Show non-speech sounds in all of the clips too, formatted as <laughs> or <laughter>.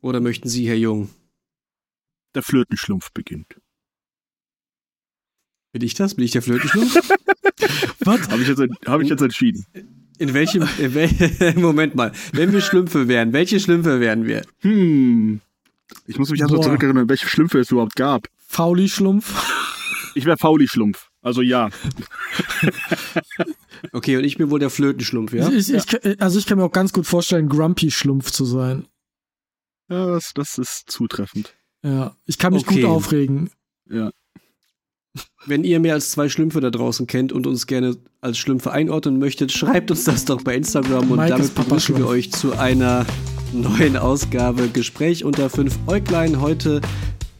Oder möchten Sie, Herr Jung? Der Flötenschlumpf beginnt. Bin ich das? Bin ich der Flötenschlumpf? <laughs> Was? Habe ich, jetzt, hab ich jetzt entschieden. In welchem, in wel <laughs> Moment mal, wenn wir Schlümpfe wären, welche Schlümpfe wären wir? Hm. Ich muss mich erst mal zurückerinnern, welche Schlümpfe es überhaupt gab. Fauli-Schlumpf? Ich wäre Fauli-Schlumpf. Also ja. okay, und ich bin wohl der Flötenschlumpf, ja? Ich, ich, ich, also ich kann mir auch ganz gut vorstellen, Grumpy-Schlumpf zu sein. Ja, das, das ist zutreffend. Ja, ich kann mich okay. gut aufregen. Ja. Wenn ihr mehr als zwei Schlümpfe da draußen kennt und uns gerne als Schlümpfe einordnen möchtet, schreibt uns das doch bei Instagram und Mike damit begrüßen wir euch zu einer neuen Ausgabe Gespräch unter fünf Äuglein. Heute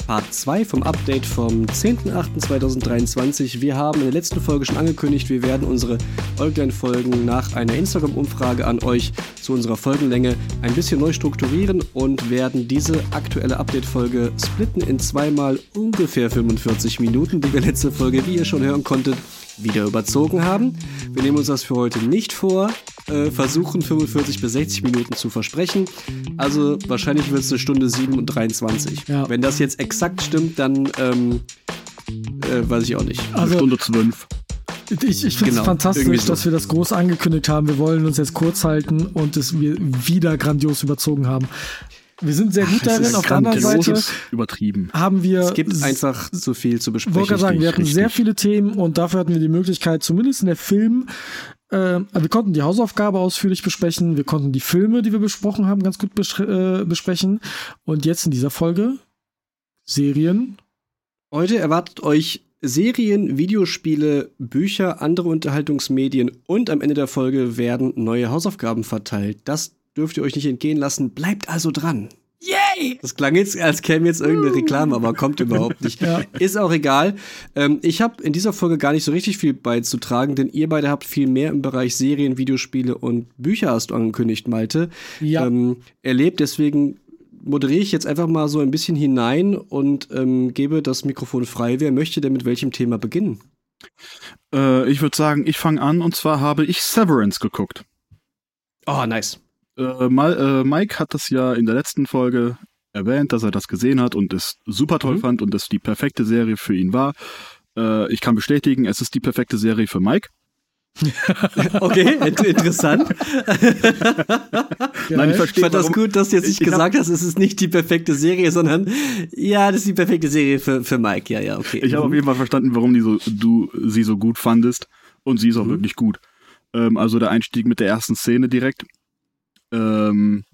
Part 2 vom Update vom 10.08.2023. Wir haben in der letzten Folge schon angekündigt, wir werden unsere Äuglein-Folgen nach einer Instagram-Umfrage an euch zu unserer Folgenlänge ein bisschen neu strukturieren und werden diese aktuelle Update-Folge splitten in zweimal ungefähr 45 Minuten, die wir letzte Folge, wie ihr schon hören konntet, wieder überzogen haben. Wir nehmen uns das für heute nicht vor, äh, versuchen 45 bis 60 Minuten zu versprechen. Also wahrscheinlich wird es eine Stunde 7 und 23. Ja. Wenn das jetzt exakt stimmt, dann ähm, äh, weiß ich auch nicht. Also, Stunde 12. Ich, ich finde es genau, fantastisch, so. dass wir das groß angekündigt haben. Wir wollen uns jetzt kurz halten und es wir wieder grandios überzogen haben. Wir sind sehr gut Ach, darin. Auf der anderen Seite übertrieben. haben wir. Es gibt einfach zu viel zu besprechen. Ich wollte sagen, wir hatten richtig. sehr viele Themen und dafür hatten wir die Möglichkeit, zumindest in der Film, äh, wir konnten die Hausaufgabe ausführlich besprechen, wir konnten die Filme, die wir besprochen haben, ganz gut bes äh, besprechen. Und jetzt in dieser Folge Serien. Heute erwartet euch Serien, Videospiele, Bücher, andere Unterhaltungsmedien und am Ende der Folge werden neue Hausaufgaben verteilt. Das dürft ihr euch nicht entgehen lassen. Bleibt also dran. Yay! Das klang jetzt, als käme jetzt irgendeine Reklame, aber kommt überhaupt nicht. <laughs> Ja. Ist auch egal. Ähm, ich habe in dieser Folge gar nicht so richtig viel beizutragen, denn ihr beide habt viel mehr im Bereich Serien, Videospiele und Bücher hast du angekündigt, Malte. Ja. Ähm, erlebt, deswegen moderiere ich jetzt einfach mal so ein bisschen hinein und ähm, gebe das Mikrofon frei. Wer möchte denn mit welchem Thema beginnen? Äh, ich würde sagen, ich fange an und zwar habe ich Severance geguckt. Oh, nice. Äh, Mal, äh, Mike hat das ja in der letzten Folge erwähnt, dass er das gesehen hat und es super toll mhm. fand und es die perfekte Serie für ihn war. Äh, ich kann bestätigen, es ist die perfekte Serie für Mike. <laughs> okay, interessant. Nein, ich verstehe. Ich fand das gut, dass du jetzt nicht gesagt hast, es ist nicht die perfekte Serie, sondern ja, das ist die perfekte Serie für, für Mike. Ja, ja, okay. Ich habe auf mhm. jeden Fall verstanden, warum die so, du sie so gut fandest und sie ist auch mhm. wirklich gut. Ähm, also der Einstieg mit der ersten Szene direkt ähm,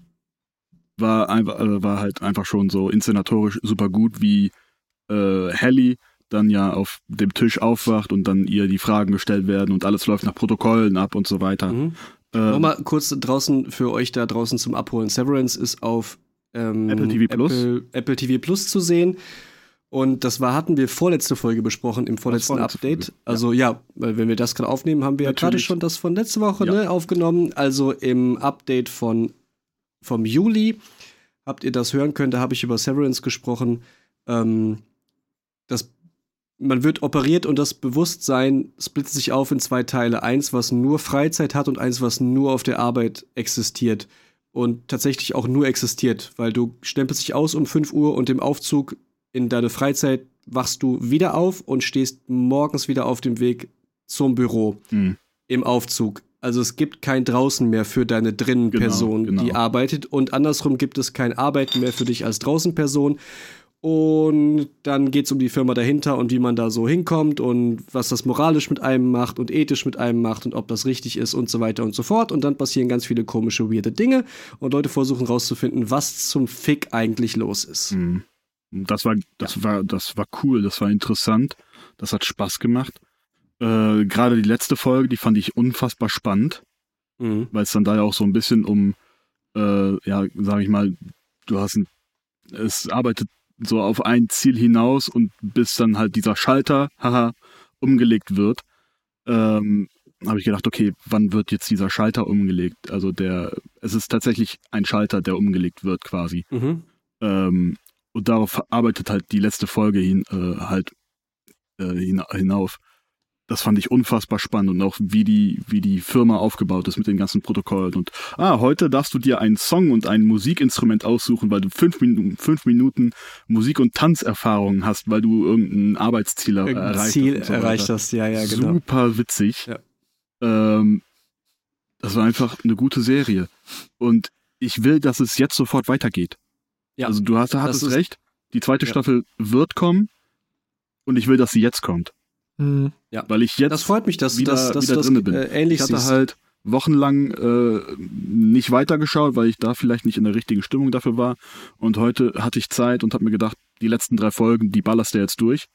war, einfach, äh, war halt einfach schon so inszenatorisch super gut, wie äh, Helly dann ja auf dem Tisch aufwacht und dann ihr die Fragen gestellt werden und alles läuft nach Protokollen ab und so weiter. Mhm. Ähm, Nochmal kurz draußen für euch da draußen zum Abholen. Severance ist auf ähm, Apple TV Plus. Apple, Apple TV Plus zu sehen. Und das war, hatten wir vorletzte Folge besprochen, im vorletzten Update. Folge, ja. Also ja, weil wenn wir das gerade aufnehmen, haben wir Natürlich. ja gerade schon das von letzte Woche ja. ne, aufgenommen. Also im Update von vom Juli habt ihr das hören können, da habe ich über Severance gesprochen. Ähm, das, man wird operiert und das Bewusstsein splittet sich auf in zwei Teile. Eins, was nur Freizeit hat und eins, was nur auf der Arbeit existiert. Und tatsächlich auch nur existiert, weil du stempelst dich aus um 5 Uhr und im Aufzug in deine Freizeit wachst du wieder auf und stehst morgens wieder auf dem Weg zum Büro mhm. im Aufzug. Also es gibt kein draußen mehr für deine drinnen genau, Person, genau, genau. die arbeitet und andersrum gibt es kein Arbeiten mehr für dich als draußen Person. Und dann geht es um die Firma dahinter und wie man da so hinkommt und was das moralisch mit einem macht und ethisch mit einem macht und ob das richtig ist und so weiter und so fort. Und dann passieren ganz viele komische, weirde Dinge und Leute versuchen rauszufinden, was zum Fick eigentlich los ist. Mhm. Das war, das ja. war, das war cool, das war interessant, das hat Spaß gemacht. Äh, Gerade die letzte Folge, die fand ich unfassbar spannend, mhm. weil es dann da ja auch so ein bisschen um, äh, ja, sag ich mal, du hast ein, es arbeitet so auf ein Ziel hinaus und bis dann halt dieser Schalter, haha, umgelegt wird, ähm, habe ich gedacht, okay, wann wird jetzt dieser Schalter umgelegt? Also der, es ist tatsächlich ein Schalter, der umgelegt wird quasi. Mhm. Ähm, und darauf arbeitet halt die letzte Folge hin, äh, halt äh, hinauf. das fand ich unfassbar spannend und auch wie die, wie die Firma aufgebaut ist mit den ganzen Protokollen. Und ah, heute darfst du dir einen Song und ein Musikinstrument aussuchen, weil du fünf Minuten, fünf Minuten Musik- und Tanzerfahrungen hast, weil du irgendein Arbeitsziel irgendein erreicht Ziel hast. So erreicht hast, ja, ja, genau. Super witzig. Ja. Ähm, das war einfach eine gute Serie. Und ich will, dass es jetzt sofort weitergeht. Ja. Also du hast, hattest recht. Die zweite ja. Staffel wird kommen und ich will, dass sie jetzt kommt. Mhm. Ja. Weil ich jetzt das freut mich, dass, wieder, dass, dass wieder drin bin. Äh, ähnlich ich hatte siehst. halt wochenlang äh, nicht weitergeschaut, weil ich da vielleicht nicht in der richtigen Stimmung dafür war. Und heute hatte ich Zeit und habe mir gedacht, die letzten drei Folgen, die ballerst du jetzt durch.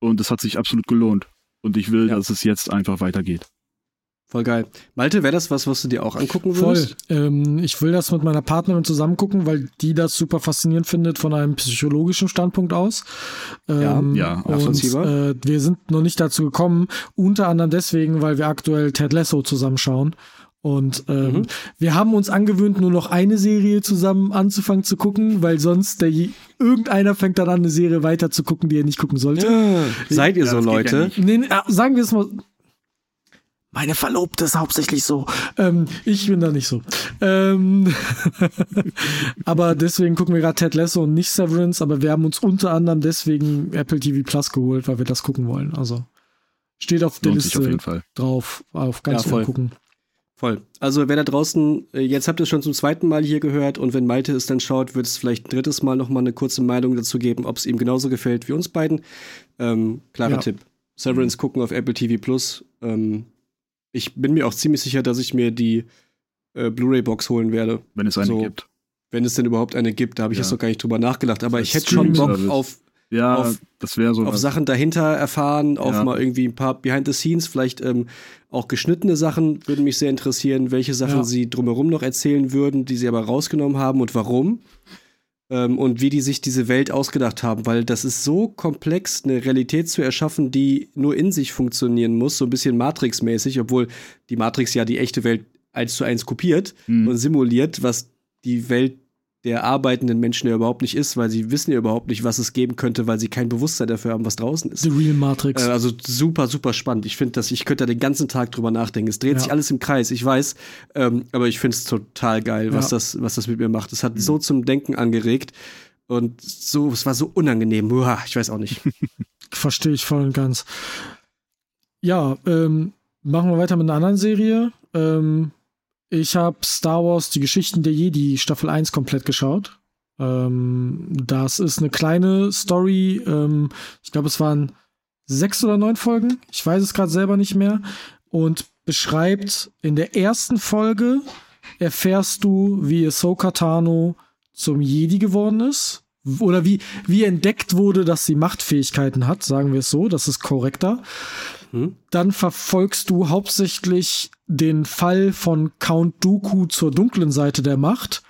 Und es hat sich absolut gelohnt. Und ich will, ja. dass es jetzt einfach weitergeht. Voll geil. Malte, wäre das was, was du dir auch angucken würdest? Voll. Ähm, ich will das mit meiner Partnerin zusammen gucken, weil die das super faszinierend findet von einem psychologischen Standpunkt aus. Ähm, ja, ja, und äh, wir sind noch nicht dazu gekommen, unter anderem deswegen, weil wir aktuell Ted Lasso zusammenschauen. Und ähm, mhm. wir haben uns angewöhnt, nur noch eine Serie zusammen anzufangen zu gucken, weil sonst der, irgendeiner fängt dann an, eine Serie weiter zu gucken, die er nicht gucken sollte. Ja. Seid ihr so Leute? Ja nee, sagen wir es mal, meine Verlobte ist hauptsächlich so. Ähm, ich bin da nicht so. Ähm <laughs> aber deswegen gucken wir gerade Ted Lasso und nicht Severance, aber wir haben uns unter anderem deswegen Apple TV Plus geholt, weil wir das gucken wollen. Also steht auf der Lohnt Liste auf drauf, auf ganz ja, voll. gucken. Voll. Also wer da draußen, äh, jetzt habt ihr es schon zum zweiten Mal hier gehört und wenn Malte es dann schaut, wird es vielleicht ein drittes Mal nochmal eine kurze Meinung dazu geben, ob es ihm genauso gefällt wie uns beiden. Ähm, klarer ja. Tipp. Severance gucken auf Apple TV Plus. Ähm, ich bin mir auch ziemlich sicher, dass ich mir die äh, Blu-ray-Box holen werde. Wenn es eine so, gibt. Wenn es denn überhaupt eine gibt, da habe ich ja. jetzt noch gar nicht drüber nachgedacht. Aber ich hätte schon Bock auf, ja, auf, das so auf Sachen dahinter erfahren, auf ja. mal irgendwie ein paar Behind the Scenes, vielleicht ähm, auch geschnittene Sachen würden mich sehr interessieren, welche Sachen ja. sie drumherum noch erzählen würden, die sie aber rausgenommen haben und warum ähm, und wie die sich diese Welt ausgedacht haben, weil das ist so komplex, eine Realität zu erschaffen, die nur in sich funktionieren muss, so ein bisschen Matrix-mäßig, obwohl die Matrix ja die echte Welt eins zu eins kopiert mhm. und simuliert, was die Welt der arbeitenden Menschen ja überhaupt nicht ist, weil sie wissen ja überhaupt nicht, was es geben könnte, weil sie kein Bewusstsein dafür haben, was draußen ist. The Real Matrix. Äh, also super, super spannend. Ich finde, dass ich könnte da den ganzen Tag drüber nachdenken. Es dreht ja. sich alles im Kreis, ich weiß, ähm, aber ich finde es total geil, was ja. das, was das mit mir macht. Es hat mhm. so zum Denken angeregt und so, es war so unangenehm. Uah, ich weiß auch nicht. <laughs> Verstehe ich voll und ganz. Ja, ähm, machen wir weiter mit einer anderen Serie. Ähm, ich habe Star Wars, die Geschichten der Jedi, Staffel 1 komplett geschaut. Ähm, das ist eine kleine Story. Ähm, ich glaube, es waren sechs oder neun Folgen. Ich weiß es gerade selber nicht mehr. Und beschreibt in der ersten Folge erfährst du, wie Ahsoka Tano zum Jedi geworden ist. Oder wie, wie entdeckt wurde, dass sie Machtfähigkeiten hat, sagen wir es so, das ist korrekter. Hm? Dann verfolgst du hauptsächlich den Fall von Count Dooku zur dunklen Seite der Macht.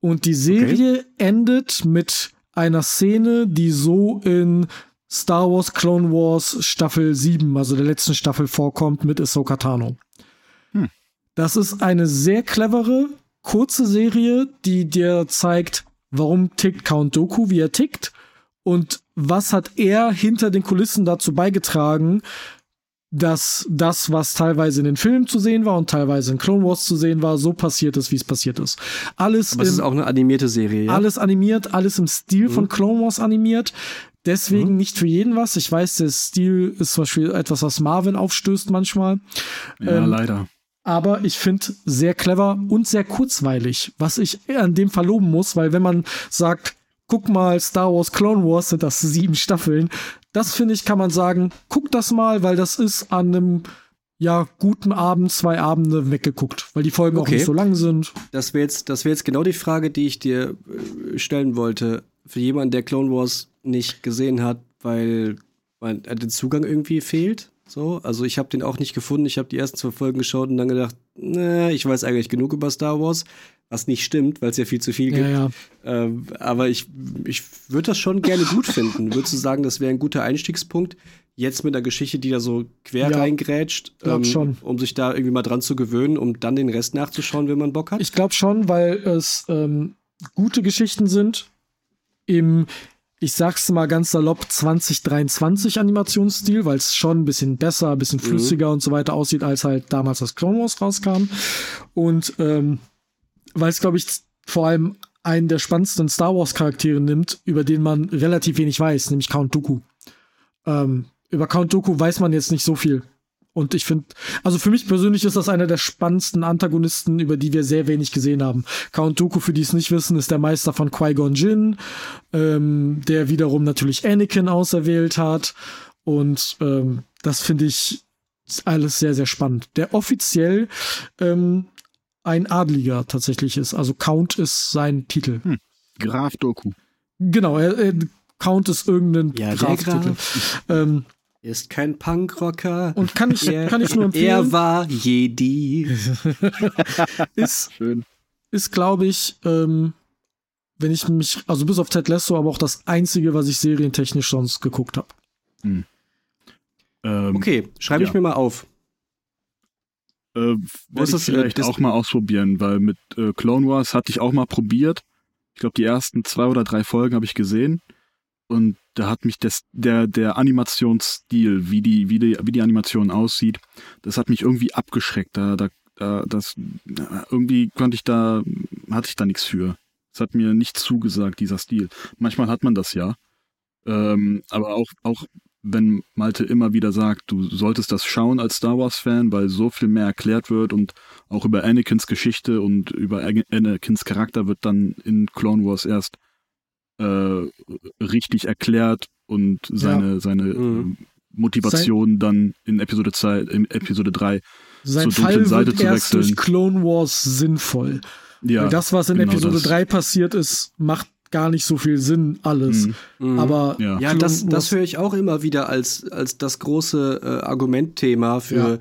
Und die Serie okay. endet mit einer Szene, die so in Star Wars Clone Wars Staffel 7, also der letzten Staffel, vorkommt mit Ahsoka Tano. Hm. Das ist eine sehr clevere, kurze Serie, die dir zeigt, warum tickt Count Dooku, wie er tickt und was hat er hinter den Kulissen dazu beigetragen, dass das, was teilweise in den Filmen zu sehen war und teilweise in Clone Wars zu sehen war, so passiert ist, wie es passiert ist. Alles Aber es ist auch eine animierte Serie, ja? Alles animiert, alles im Stil mhm. von Clone Wars animiert. Deswegen mhm. nicht für jeden was. Ich weiß, der Stil ist zum Beispiel etwas, was Marvin aufstößt manchmal. Ja, ähm, leider. Aber ich finde sehr clever und sehr kurzweilig, was ich an dem verloben muss, weil wenn man sagt, guck mal, Star Wars Clone Wars sind das sieben Staffeln, das finde ich, kann man sagen, guck das mal, weil das ist an einem ja, guten Abend, zwei Abende weggeguckt, weil die Folgen okay. auch nicht so lang sind. Das wäre jetzt, wär jetzt genau die Frage, die ich dir äh, stellen wollte. Für jemanden, der Clone Wars nicht gesehen hat, weil man, äh, der Zugang irgendwie fehlt. So, also ich habe den auch nicht gefunden. Ich habe die ersten zwei Folgen geschaut und dann gedacht, ne, ich weiß eigentlich genug über Star Wars was nicht stimmt, weil es ja viel zu viel gibt. Ja, ja. Ähm, aber ich, ich würde das schon gerne gut finden. Würdest du sagen, das wäre ein guter Einstiegspunkt? Jetzt mit einer Geschichte, die da so quer ja, reingrätscht, ähm, um sich da irgendwie mal dran zu gewöhnen, um dann den Rest nachzuschauen, wenn man Bock hat? Ich glaube schon, weil es ähm, gute Geschichten sind. Im ich sag's mal ganz salopp, 2023 Animationsstil, weil es schon ein bisschen besser, ein bisschen mhm. flüssiger mhm. und so weiter aussieht, als halt damals das Clone Wars rauskam. Und ähm, weil es, glaube ich, vor allem einen der spannendsten Star Wars Charaktere nimmt, über den man relativ wenig weiß, nämlich Count Dooku. Ähm, über Count Dooku weiß man jetzt nicht so viel. Und ich finde, also für mich persönlich ist das einer der spannendsten Antagonisten, über die wir sehr wenig gesehen haben. Count Dooku, für die es nicht wissen, ist der Meister von Qui-Gon Jinn, ähm, der wiederum natürlich Anakin auserwählt hat. Und ähm, das finde ich alles sehr, sehr spannend. Der offiziell ähm, ein Adliger tatsächlich ist. Also Count ist sein Titel. Hm. Graf Doku. Genau, er, er, Count ist irgendein ja, Graf-Titel. Ähm, ist kein Punkrocker. Und kann ich, er, kann ich nur empfehlen. Er war Jedi. <laughs> <laughs> ist, Schön. Ist, glaube ich, ähm, wenn ich mich, also bis auf Ted Lasso, aber auch das einzige, was ich serientechnisch sonst geguckt habe. Hm. Ähm, okay, schreibe ja. ich mir mal auf. Äh, Werde ich vielleicht auch mal ausprobieren, weil mit äh, Clone Wars hatte ich auch mal probiert. Ich glaube, die ersten zwei oder drei Folgen habe ich gesehen. Und da hat mich das, der, der Animationsstil, wie die, wie die, wie die Animation aussieht, das hat mich irgendwie abgeschreckt. Da, da, da, das, irgendwie konnte ich da, hatte ich da nichts für. Es hat mir nicht zugesagt, dieser Stil. Manchmal hat man das ja. Ähm, aber auch, auch wenn Malte immer wieder sagt, du solltest das schauen als Star Wars-Fan, weil so viel mehr erklärt wird und auch über Anakins Geschichte und über Anakins Charakter wird dann in Clone Wars erst äh, richtig erklärt und seine, ja. seine mhm. Motivation Sein, dann in Episode 2, in Episode 3 Sein zur dunklen Seite zu wechseln. durch Clone Wars sinnvoll. Ja, Weil das, was in genau Episode das. 3 passiert ist, macht gar nicht so viel Sinn, alles. Mhm. mhm. Aber ja, ja das, das höre ich auch immer wieder als, als das große äh, Argumentthema für, ja.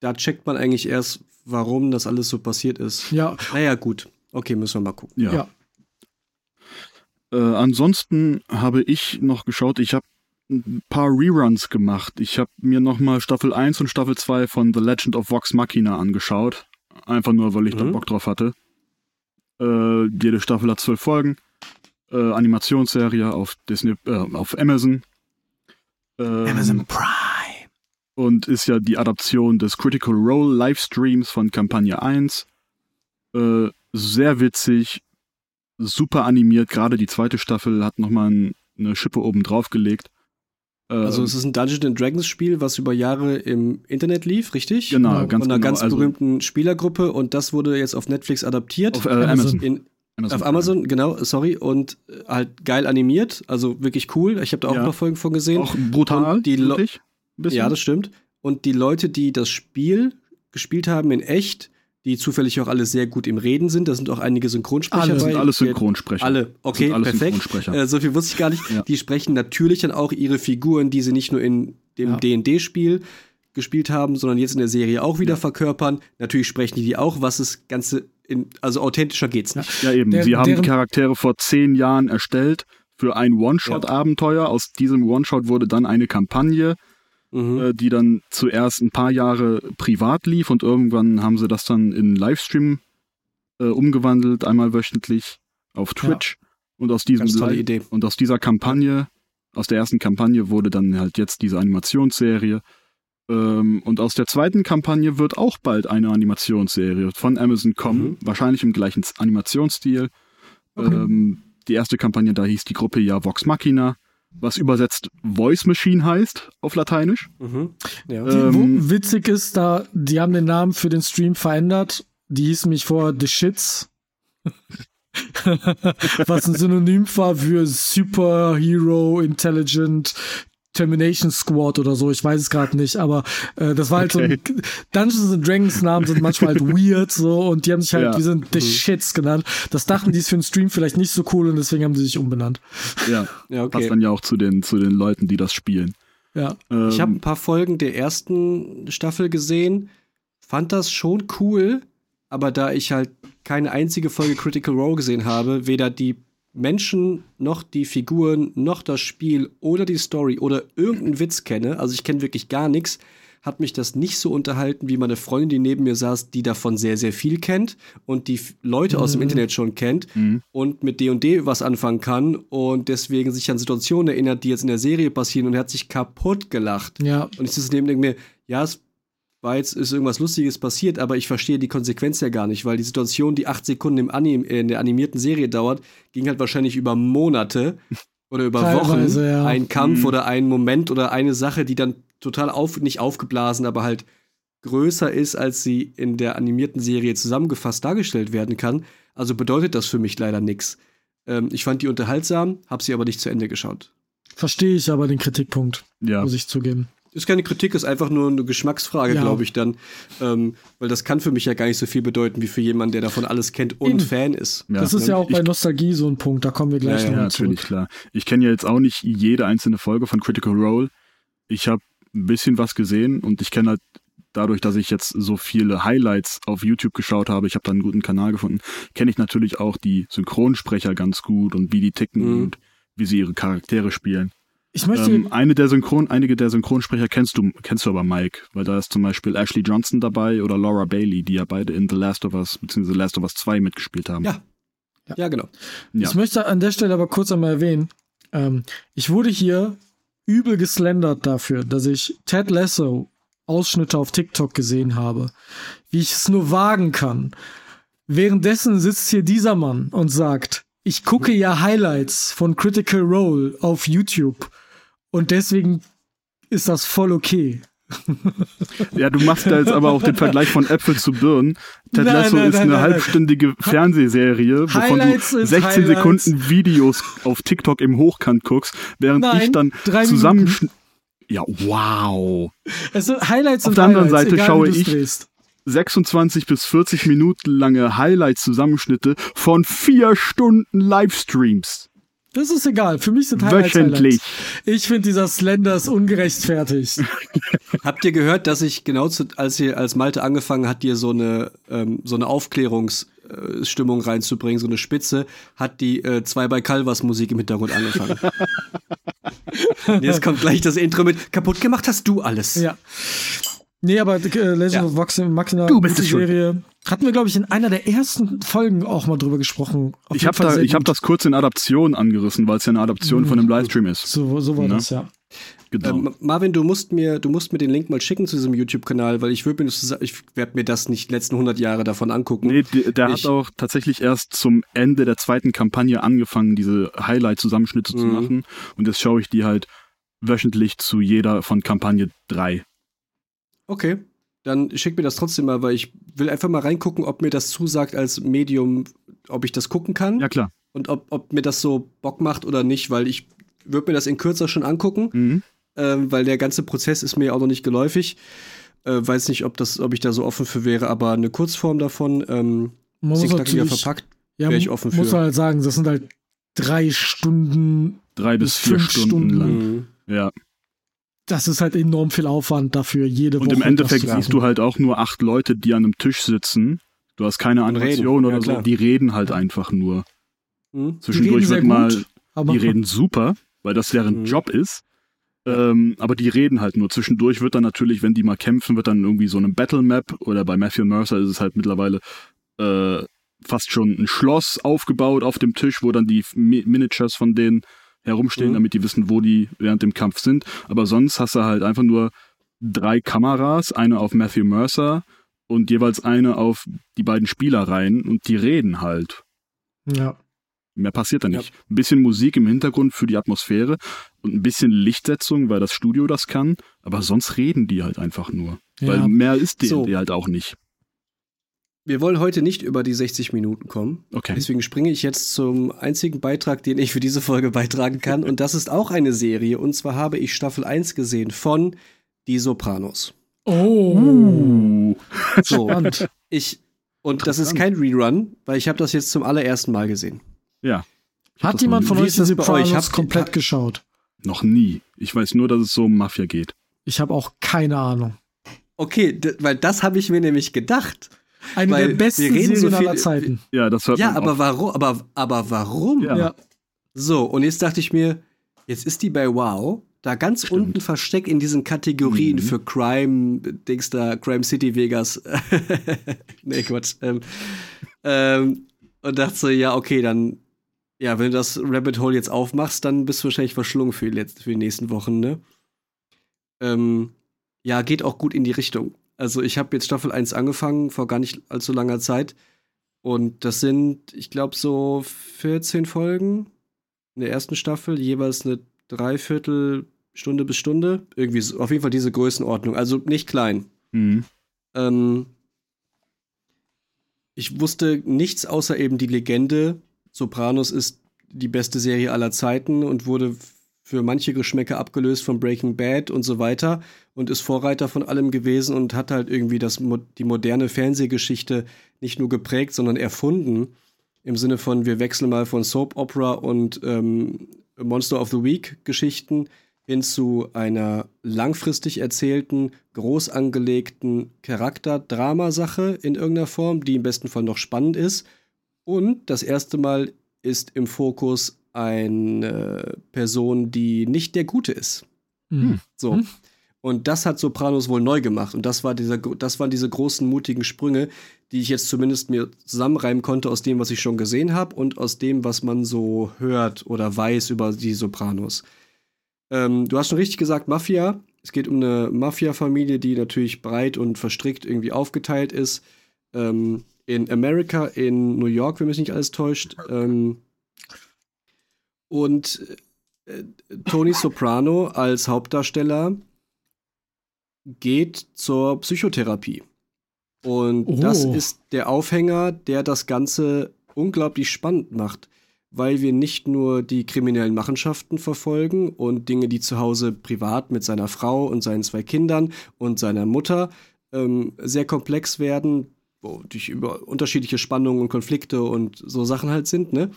da checkt man eigentlich erst, warum das alles so passiert ist. Ja. Naja, gut. Okay, müssen wir mal gucken. Ja. ja. Äh, ansonsten habe ich noch geschaut, ich habe ein paar Reruns gemacht. Ich habe mir nochmal Staffel 1 und Staffel 2 von The Legend of Vox Machina angeschaut. Einfach nur, weil ich mhm. da Bock drauf hatte. Äh, jede Staffel hat zwölf Folgen. Äh, Animationsserie auf Disney, äh, auf Amazon. Ähm, Amazon Prime. Und ist ja die Adaption des Critical Role Livestreams von Kampagne 1. Äh, sehr witzig, super animiert. Gerade die zweite Staffel hat nochmal ein, eine Schippe oben drauf gelegt. Also es ist ein Dungeons and Dragons Spiel, was über Jahre im Internet lief, richtig? Genau, ganz Von einer genau. ganz also berühmten also, Spielergruppe und das wurde jetzt auf Netflix adaptiert. Auf äh, Amazon. In, Amazon. Auf Amazon, genau, sorry. Und äh, halt geil animiert, also wirklich cool. Ich habe da auch ja. ein paar Folgen von gesehen. Auch brutal, und die wirklich? Ja, das stimmt. Und die Leute, die das Spiel gespielt haben in echt, die zufällig auch alle sehr gut im Reden sind. Da sind auch einige Synchronsprecher alle, Sind alles Synchronsprecher. Alle, okay, alle perfekt. Äh, so viel wusste ich gar nicht. <laughs> Ja. Die sprechen natürlich dann auch ihre Figuren, die sie nicht nur in dem D&D-Spiel gespielt haben, sondern jetzt in der Serie auch wieder ja. verkörpern. Natürlich sprechen die die auch, was das Ganze in, also authentischer geht's nicht. Ja, eben. Der, sie haben die Charaktere vor zehn Jahren erstellt für ein One-Shot-Abenteuer. Aus diesem One-Shot wurde dann eine Kampagne mhm. äh, die dann zuerst ein paar Jahre privat lief und irgendwann haben sie das dann in Livestream äh, umgewandelt, einmal wöchentlich auf Twitch. Ja. Und aus diesem Idee. und aus dieser Kampagne, aus der ersten Kampagne wurde dann halt jetzt diese Animationsserie. Ähm, und aus der zweiten Kampagne wird auch bald eine Animationsserie von Amazon kommen, mhm. wahrscheinlich im gleichen Animationsstil. Okay. Ähm, die erste Kampagne, da hieß die Gruppe ja Vox Machina was übersetzt Voice Machine heißt auf Lateinisch. Mhm. Ja. Ähm, die, witzig ist, da, die haben den Namen für den Stream verändert. Die hieß mich vor The Shits. <laughs> was ein Synonym war für Superhero Intelligent Termination Squad oder so, ich weiß es gerade nicht, aber äh, das war halt okay. so ein Dungeons and Dragons Namen sind manchmal halt <laughs> weird so und die haben sich halt, ja. die sind The mhm. Shits genannt. Das dachten die es für den Stream vielleicht nicht so cool und deswegen haben sie sich umbenannt. Ja, ja okay. passt dann ja auch zu den zu den Leuten, die das spielen. Ja. Ähm, ich habe ein paar Folgen der ersten Staffel gesehen, fand das schon cool, aber da ich halt keine einzige Folge Critical Role gesehen habe, weder die Menschen noch die Figuren noch das Spiel oder die Story oder irgendeinen Witz kenne, also ich kenne wirklich gar nichts, hat mich das nicht so unterhalten wie meine Freundin, die neben mir saß, die davon sehr, sehr viel kennt und die Leute mhm. aus dem mhm. Internet schon kennt mhm. und mit D&D was anfangen kann und deswegen sich an Situationen erinnert, die jetzt in der Serie passieren und hat sich kaputt gelacht. Ja. Und ich sitze neben denke mir, ja, es war jetzt ist irgendwas Lustiges passiert, aber ich verstehe die Konsequenz ja gar nicht, weil die Situation, die acht Sekunden im Anim in der animierten Serie dauert, ging halt wahrscheinlich über Monate oder über Teilweise, Wochen. Ja. Ein Kampf mhm. oder ein Moment oder eine Sache, die dann total auf, nicht aufgeblasen, aber halt größer ist, als sie in der animierten Serie zusammengefasst dargestellt werden kann. Also bedeutet das für mich leider nichts. Ähm, ich fand die unterhaltsam, habe sie aber nicht zu Ende geschaut. Verstehe ich aber den Kritikpunkt, ja. muss ich zugeben. Ist keine Kritik, ist einfach nur eine Geschmacksfrage, ja. glaube ich dann. Ähm, weil das kann für mich ja gar nicht so viel bedeuten wie für jemanden, der davon alles kennt und Eben. Fan ist. Ja. Das ist ja auch bei Nostalgie so ein Punkt, da kommen wir gleich ja, noch ja, natürlich, klar. Ich kenne ja jetzt auch nicht jede einzelne Folge von Critical Role. Ich habe ein bisschen was gesehen und ich kenne halt dadurch, dass ich jetzt so viele Highlights auf YouTube geschaut habe, ich habe da einen guten Kanal gefunden, kenne ich natürlich auch die Synchronsprecher ganz gut und wie die ticken mhm. und wie sie ihre Charaktere spielen. Ich möchte. Ähm, eine der Synchron, einige der Synchronsprecher kennst du, kennst du aber Mike, weil da ist zum Beispiel Ashley Johnson dabei oder Laura Bailey, die ja beide in The Last of Us bzw. The Last of Us 2 mitgespielt haben. Ja. Ja, ja genau. Ja. Ich möchte an der Stelle aber kurz einmal erwähnen, ähm, ich wurde hier übel geslendert dafür, dass ich Ted Lasso Ausschnitte auf TikTok gesehen habe, wie ich es nur wagen kann. Währenddessen sitzt hier dieser Mann und sagt, ich gucke ja Highlights von Critical Role auf YouTube und deswegen ist das voll okay. <laughs> Ja, du machst da jetzt aber auch den Vergleich von Äpfel zu Birnen. Ted Lasso nein, ist nein, eine halbstündige Fernsehserie, wovon Highlights du 16 Highlights. Sekunden Videos auf TikTok im Hochkant guckst, während ich dann zusammen ja, wow. Also Highlights Auf der anderen Highlights, Seite schaue ich drehst. 26 bis 40 Minuten lange Highlights-Zusammenschnitte von vier Stunden Livestreams. Das ist egal. Für mich sind Highlights Wöchentlich. Highlights. Ich finde dieser Slender ist ungerechtfertigt. <laughs> Habt ihr gehört, dass ich genau zu, als ihr als Malte angefangen hat, dir so eine ähm, so eine Aufklärungsstimmung reinzubringen, so eine Spitze, hat die äh, zwei bei Calvas Musik im Hintergrund angefangen. <laughs> Jetzt kommt gleich das Intro mit kaputt gemacht hast du alles. Ja. Nee, aber äh, Legend ja. of Machina, du bist die Serie. Hatten wir, glaube ich, in einer der ersten Folgen auch mal drüber gesprochen. Auf ich habe da, ich hab das kurz in Adaption angerissen, weil es ja eine Adaption mhm. von einem Livestream ist. So, so war ne? das, ja. Genau. Äh, Marvin, du musst mir, du musst mir den Link mal schicken zu diesem YouTube-Kanal, weil ich würde mir, ich werde mir das nicht die letzten 100 Jahre davon angucken. Nee, der, der hat auch tatsächlich erst zum Ende der zweiten Kampagne angefangen, diese Highlight-Zusammenschnitte mhm. zu machen. Und jetzt schaue ich die halt wöchentlich zu jeder von Kampagne 3. Okay, dann schick mir das trotzdem mal, weil ich will einfach mal reingucken, ob mir das zusagt als Medium, ob ich das gucken kann. Ja, klar. Und ob, ob mir das so Bock macht oder nicht, weil ich würde mir das in kürzer schon angucken, mhm. ähm, weil der ganze Prozess ist mir auch noch nicht geläufig. Äh, weiß nicht, ob, das, ob ich da so offen für wäre, aber eine Kurzform davon, ähm, knackiger verpackt, ja, wäre ich offen für. Muss man halt sagen, das sind halt drei Stunden. Drei bis vier Stunden, Stunden lang. Mhm. Ja das ist halt enorm viel Aufwand dafür, jede und Woche. Und im Endeffekt siehst du halt auch nur acht Leute, die an einem Tisch sitzen. Du hast keine Animation oder ja, so, die reden halt einfach nur. Hm? Zwischendurch wird mal, gut, die reden super, weil das deren hm. Job ist. Ähm, aber die reden halt nur. Zwischendurch wird dann natürlich, wenn die mal kämpfen, wird dann irgendwie so eine Battle Map oder bei Matthew Mercer ist es halt mittlerweile äh, fast schon ein Schloss aufgebaut auf dem Tisch, wo dann die Miniatures von denen herumstehen, mhm. damit die wissen, wo die während dem Kampf sind. Aber sonst hast du halt einfach nur drei Kameras, eine auf Matthew Mercer und jeweils eine auf die beiden Spielereien und die reden halt. Ja. Mehr passiert da nicht. Ja. Ein bisschen Musik im Hintergrund für die Atmosphäre und ein bisschen Lichtsetzung, weil das Studio das kann, aber sonst reden die halt einfach nur. Ja. Weil mehr ist die, so. halt auch nicht. Wir wollen heute nicht über die 60 Minuten kommen. Okay. Deswegen springe ich jetzt zum einzigen Beitrag, den ich für diese Folge beitragen kann. Und das ist auch eine Serie. Und zwar habe ich Staffel 1 gesehen von Die Sopranos. Oh. Uh. So, Spannend. Ich, und das ist kein Rerun, weil ich habe das jetzt zum allerersten Mal gesehen. Ja. Hat jemand von euch die Sopranos ich hab, komplett geschaut? Noch nie. Ich weiß nur, dass es so um Mafia geht. Ich habe auch keine Ahnung. Okay, weil das habe ich mir nämlich gedacht. Eine Weil der besten Serien so aller Zeiten. Ja, das hört Ja, aber warum? Aber, aber warum? Ja. So, und jetzt dachte ich mir, jetzt ist die bei Wow. da ganz Stimmt. unten versteckt in diesen Kategorien mhm. für Crime, Dings da, Crime City Vegas. <laughs> nee, Quatsch. Ähm, ähm, und dachte so, ja, okay, dann, ja, wenn du das Rabbit Hole jetzt aufmachst, dann bist du wahrscheinlich verschlungen für die, für die nächsten Wochen, ne? Ähm, ja, geht auch gut in die Richtung. Also ich habe jetzt Staffel 1 angefangen, vor gar nicht allzu langer Zeit. Und das sind, ich glaube, so 14 Folgen in der ersten Staffel, jeweils eine Dreiviertel Stunde bis Stunde. Irgendwie so, auf jeden Fall diese Größenordnung. Also nicht klein. Mhm. Ähm, ich wusste nichts außer eben die Legende. Sopranos ist die beste Serie aller Zeiten und wurde für manche Geschmäcker abgelöst von Breaking Bad und so weiter und ist Vorreiter von allem gewesen und hat halt irgendwie das, die moderne Fernsehgeschichte nicht nur geprägt, sondern erfunden. Im Sinne von, wir wechseln mal von Soap Opera und ähm, Monster of the Week Geschichten hin zu einer langfristig erzählten, groß angelegten Charakter-Dramasache in irgendeiner Form, die im besten Fall noch spannend ist. Und das erste Mal ist im Fokus eine Person, die nicht der Gute ist. Mhm. So. Mhm. Und das hat Sopranos wohl neu gemacht. Und das, war dieser, das waren diese großen, mutigen Sprünge, die ich jetzt zumindest mir zusammenreimen konnte aus dem, was ich schon gesehen habe und aus dem, was man so hört oder weiß über die Sopranos. Ähm, du hast schon richtig gesagt, Mafia. Es geht um eine Mafia-Familie, die natürlich breit und verstrickt irgendwie aufgeteilt ist. Ähm, in Amerika, in New York, wenn mich nicht alles täuscht. Ähm, und äh, Tony Soprano als Hauptdarsteller geht zur Psychotherapie. Und oh. das ist der Aufhänger, der das Ganze unglaublich spannend macht weil wir nicht nur die kriminellen Machenschaften verfolgen und Dinge, die zu Hause privat mit seiner Frau und seinen zwei Kindern und seiner Mutter ähm, sehr komplex werden, wo durch über unterschiedliche Spannungen und Konflikte und so Sachen halt sind, ne?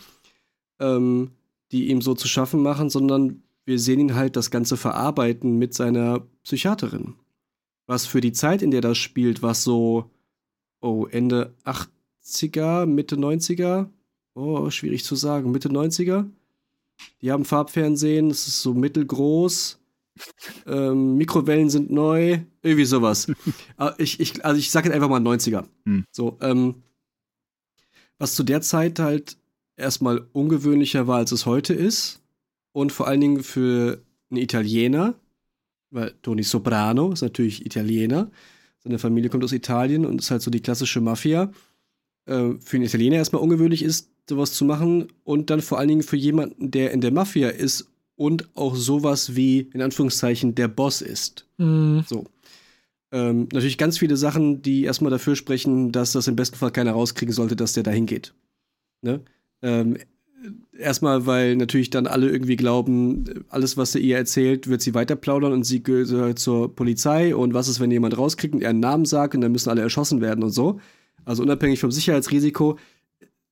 Ähm, die ihm so zu schaffen machen, sondern wir sehen ihn halt das Ganze verarbeiten mit seiner Psychiaterin. Was für die Zeit, in der das spielt, was so, oh, Ende 80er, Mitte 90er, oh, schwierig zu sagen, Mitte 90er. Die haben Farbfernsehen, es ist so mittelgroß. Ähm, Mikrowellen sind neu, irgendwie sowas. <laughs> ich, ich, also ich sage jetzt einfach mal 90er. Hm. So, ähm, was zu der Zeit halt erstmal ungewöhnlicher war, als es heute ist. Und vor allen Dingen für einen Italiener, weil Tony Soprano ist natürlich Italiener. Seine Familie kommt aus Italien und ist halt so die klassische Mafia. Äh, für einen Italiener erstmal ungewöhnlich ist, sowas zu machen und dann vor allen Dingen für jemanden, der in der Mafia ist und auch sowas wie, in Anführungszeichen, der Boss ist. Mhm. So. Ähm, natürlich ganz viele Sachen, die erstmal dafür sprechen, dass das im besten Fall keiner rauskriegen sollte, dass der da hingeht. Ne? Ähm, erstmal, weil natürlich dann alle irgendwie glauben, alles, was er ihr erzählt, wird sie weiter plaudern und sie gehört zur Polizei und was ist, wenn jemand rauskriegt und einen Namen sagt und dann müssen alle erschossen werden und so. Also unabhängig vom Sicherheitsrisiko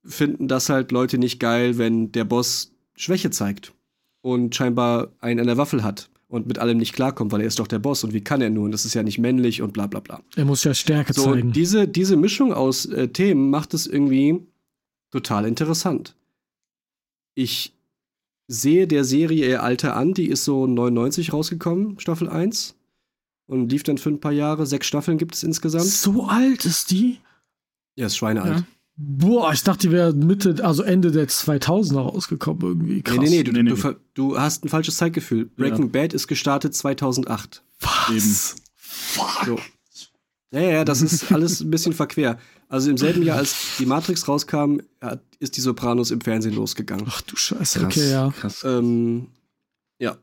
finden das halt Leute nicht geil, wenn der Boss Schwäche zeigt und scheinbar einen an der Waffel hat und mit allem nicht klarkommt, weil er ist doch der Boss und wie kann er nur? Und das ist ja nicht männlich und bla bla bla. Er muss ja Stärke so, zeigen. Diese, diese Mischung aus äh, Themen macht es irgendwie total interessant. Ich sehe der Serie ihr Alter an, die ist so 99 rausgekommen, Staffel 1. Und lief dann für ein paar Jahre. Sechs Staffeln gibt es insgesamt. So alt ist die? Ja, ist schweinealt. Ja. Boah, ich dachte, die wäre Mitte, also Ende der 2000er rausgekommen irgendwie. Krass. Nee, nee, nee, du, nee, nee. Du, du, hast ein falsches Zeitgefühl. Breaking ja. Bad ist gestartet 2008. Was? Eben. Fuck. So. Ja, ja, das ist <laughs> alles ein bisschen verquer. Also im selben Jahr, als die Matrix rauskam, ist die Sopranos im Fernsehen losgegangen. Ach du Scheiße, krass, okay, ja. Krass. Ähm, ja,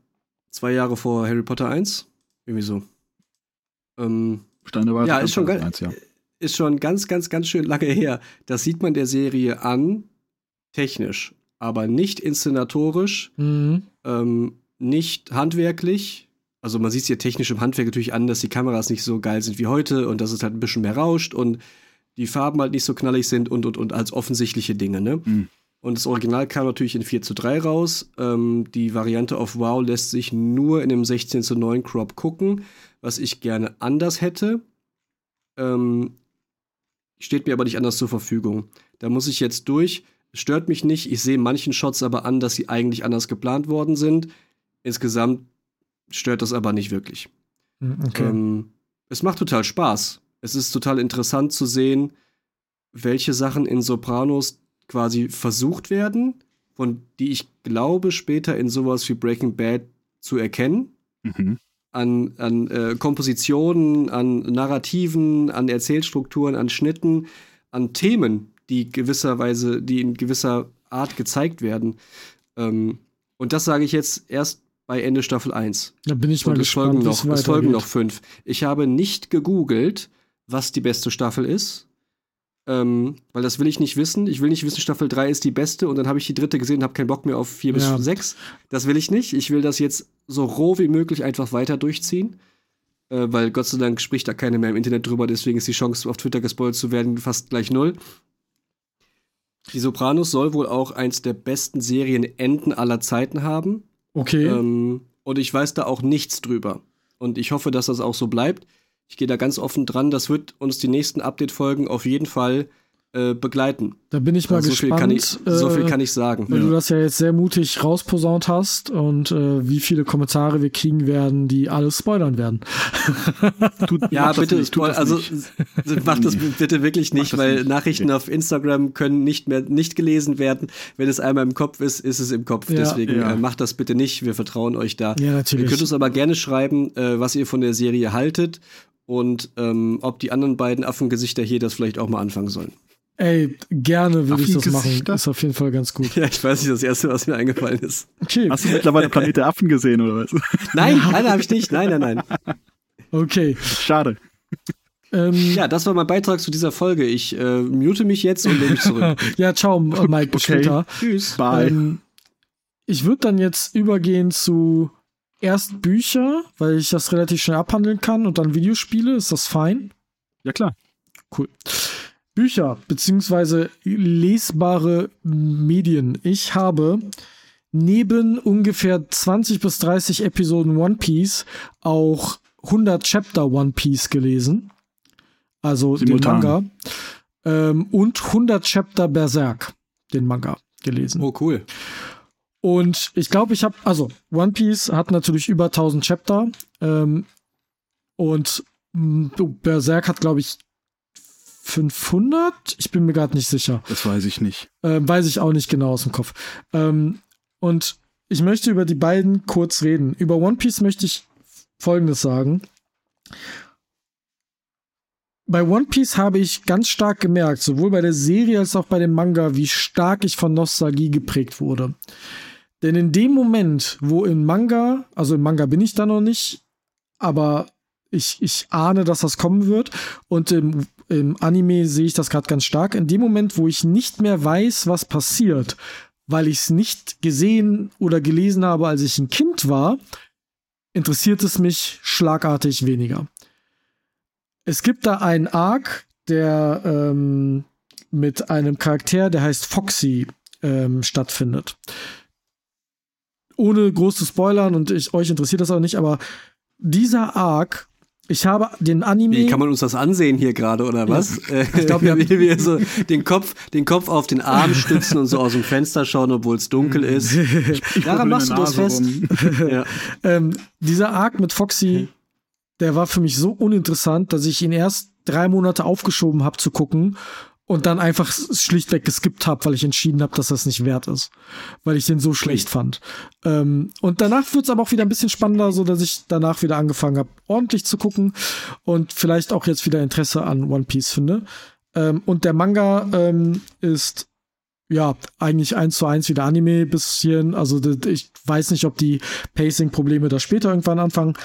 zwei Jahre vor Harry Potter 1. Irgendwie so. Ähm, Steine war ja, ist schon geil. 1, ja ist schon ganz, ganz, ganz schön lange her. Das sieht man der Serie an, technisch, aber nicht inszenatorisch, mhm. ähm, nicht handwerklich. Also man sieht es hier technisch im Handwerk natürlich an, dass die Kameras nicht so geil sind wie heute und dass es halt ein bisschen mehr rauscht und die Farben halt nicht so knallig sind und und und als offensichtliche Dinge, ne? Mhm. Und das Original kam natürlich in 4 zu 3 raus. Ähm, die Variante auf Wow lässt sich nur in einem 16 zu 9 Crop gucken, was ich gerne anders hätte. Ähm, steht mir aber nicht anders zur Verfügung. Da muss ich jetzt durch. Stört mich nicht. Ich sehe manchen Shots aber an, dass sie eigentlich anders geplant worden sind. Insgesamt stört das aber nicht wirklich. Hm, okay. Ähm, es macht total Spaß. Es ist total interessant zu sehen, welche Sachen in Sopranos quasi versucht werden, von die ich glaube, später in sowas wie Breaking Bad zu erkennen. Mhm. An, an äh, Kompositionen, an Narrativen, an Erzählstrukturen, an Schnitten, an Themen, die gewisserweise, die in gewisser Art gezeigt werden. Ähm, und das sage ich jetzt erst bei Ende Staffel 1. Da bin ich mal und gespannt. Folgen noch, es folgen noch fünf. Ich habe nicht gegoogelt, was die beste Staffel ist. Ähm, weil das will ich nicht wissen. Ich will nicht wissen, Staffel 3 ist die beste und dann habe ich die dritte gesehen und habe keinen Bock mehr auf 4 ja. bis 6. Das will ich nicht. Ich will das jetzt so roh wie möglich einfach weiter durchziehen. Äh, weil Gott sei Dank spricht da keiner mehr im Internet drüber, deswegen ist die Chance, auf Twitter gespoilt zu werden, fast gleich null. Die Sopranos soll wohl auch eins der besten Serienenden aller Zeiten haben. Okay. Ähm, und ich weiß da auch nichts drüber. Und ich hoffe, dass das auch so bleibt. Ich gehe da ganz offen dran. Das wird uns die nächsten Update-Folgen auf jeden Fall äh, begleiten. Da bin ich mal also so gespannt. Viel ich, so viel äh, kann ich sagen. Weil ja. du das ja jetzt sehr mutig rausposaunt hast und äh, wie viele Kommentare wir kriegen werden, die alles spoilern werden. <laughs> tut, ja, bitte, nicht, also mach das <laughs> bitte wirklich nicht, weil nicht. Nachrichten okay. auf Instagram können nicht mehr nicht gelesen werden. Wenn es einmal im Kopf ist, ist es im Kopf. Ja. Deswegen ja. Äh, macht das bitte nicht. Wir vertrauen euch da. Ja, natürlich. Ihr könnt uns aber gerne schreiben, äh, was ihr von der Serie haltet und ähm, ob die anderen beiden Affengesichter hier das vielleicht auch mal anfangen sollen. Ey, gerne würde ich das machen. Das ist auf jeden Fall ganz gut. <laughs> Ja, ich weiß nicht, das erste, was mir eingefallen ist. Okay. Hast du mittlerweile <laughs> Planet der Affen gesehen oder was? <laughs> Nein, nein, habe ich nicht. Nein, nein, nein. Okay. Schade. Ähm, ja, das war mein Beitrag zu dieser Folge. Ich äh, mute mich jetzt und nehme mich zurück. ja, ciao, Mike. Okay. Später. Tschüss. Bye. Ähm, ich würde dann jetzt übergehen zu erst Bücher, weil ich das relativ schnell abhandeln kann und dann Videospiele. Ist das fein? Ja, klar. Cool. Bücher beziehungsweise lesbare Medien. Ich habe neben ungefähr 20 bis 30 Episoden One Piece auch 100 Chapter One Piece gelesen. Also Simultan. den Manga. Ähm, und 100 Chapter Berserk, den Manga, gelesen. Oh, cool. Und ich glaube, ich habe, also One Piece hat natürlich über 1000 Chapter. Ähm, und Berserk hat, glaube ich, 500? Ich bin mir gerade nicht sicher. Das weiß ich nicht. Ähm, weiß ich auch nicht genau aus dem Kopf. Ähm, und ich möchte über die beiden kurz reden. Über One Piece möchte ich Folgendes sagen. Bei One Piece habe ich ganz stark gemerkt, sowohl bei der Serie als auch bei dem Manga, wie stark ich von Nostalgie geprägt wurde. Denn in dem Moment, wo im Manga, also im Manga bin ich da noch nicht, aber ich, ich ahne, dass das kommen wird. Und im, im Anime sehe ich das gerade ganz stark. In dem Moment, wo ich nicht mehr weiß, was passiert, weil ich es nicht gesehen oder gelesen habe, als ich ein Kind war, interessiert es mich schlagartig weniger. Es gibt da einen Arc, der ähm, mit einem Charakter, der heißt Foxy, ähm, stattfindet. Ohne groß zu spoilern und ich, euch interessiert das auch nicht, aber dieser Arc ich habe den Anime. Wie kann man uns das ansehen hier gerade oder was? Ja. Ich glaube, wir, <laughs> wie wir so den Kopf, den Kopf auf den Arm stützen und so aus dem Fenster schauen, obwohl es dunkel ist. <laughs> Daran machst du das fest. <laughs> ja. ähm, dieser Arc mit Foxy, der war für mich so uninteressant, dass ich ihn erst drei Monate aufgeschoben habe zu gucken und dann einfach schlichtweg geskippt habe, weil ich entschieden habe, dass das nicht wert ist, weil ich den so schlecht fand. Ähm, und danach wird es aber auch wieder ein bisschen spannender, so dass ich danach wieder angefangen habe, ordentlich zu gucken und vielleicht auch jetzt wieder Interesse an One Piece finde. Ähm, und der Manga ähm, ist ja eigentlich eins zu eins wieder Anime bisschen. Also ich weiß nicht, ob die Pacing-Probleme da später irgendwann anfangen.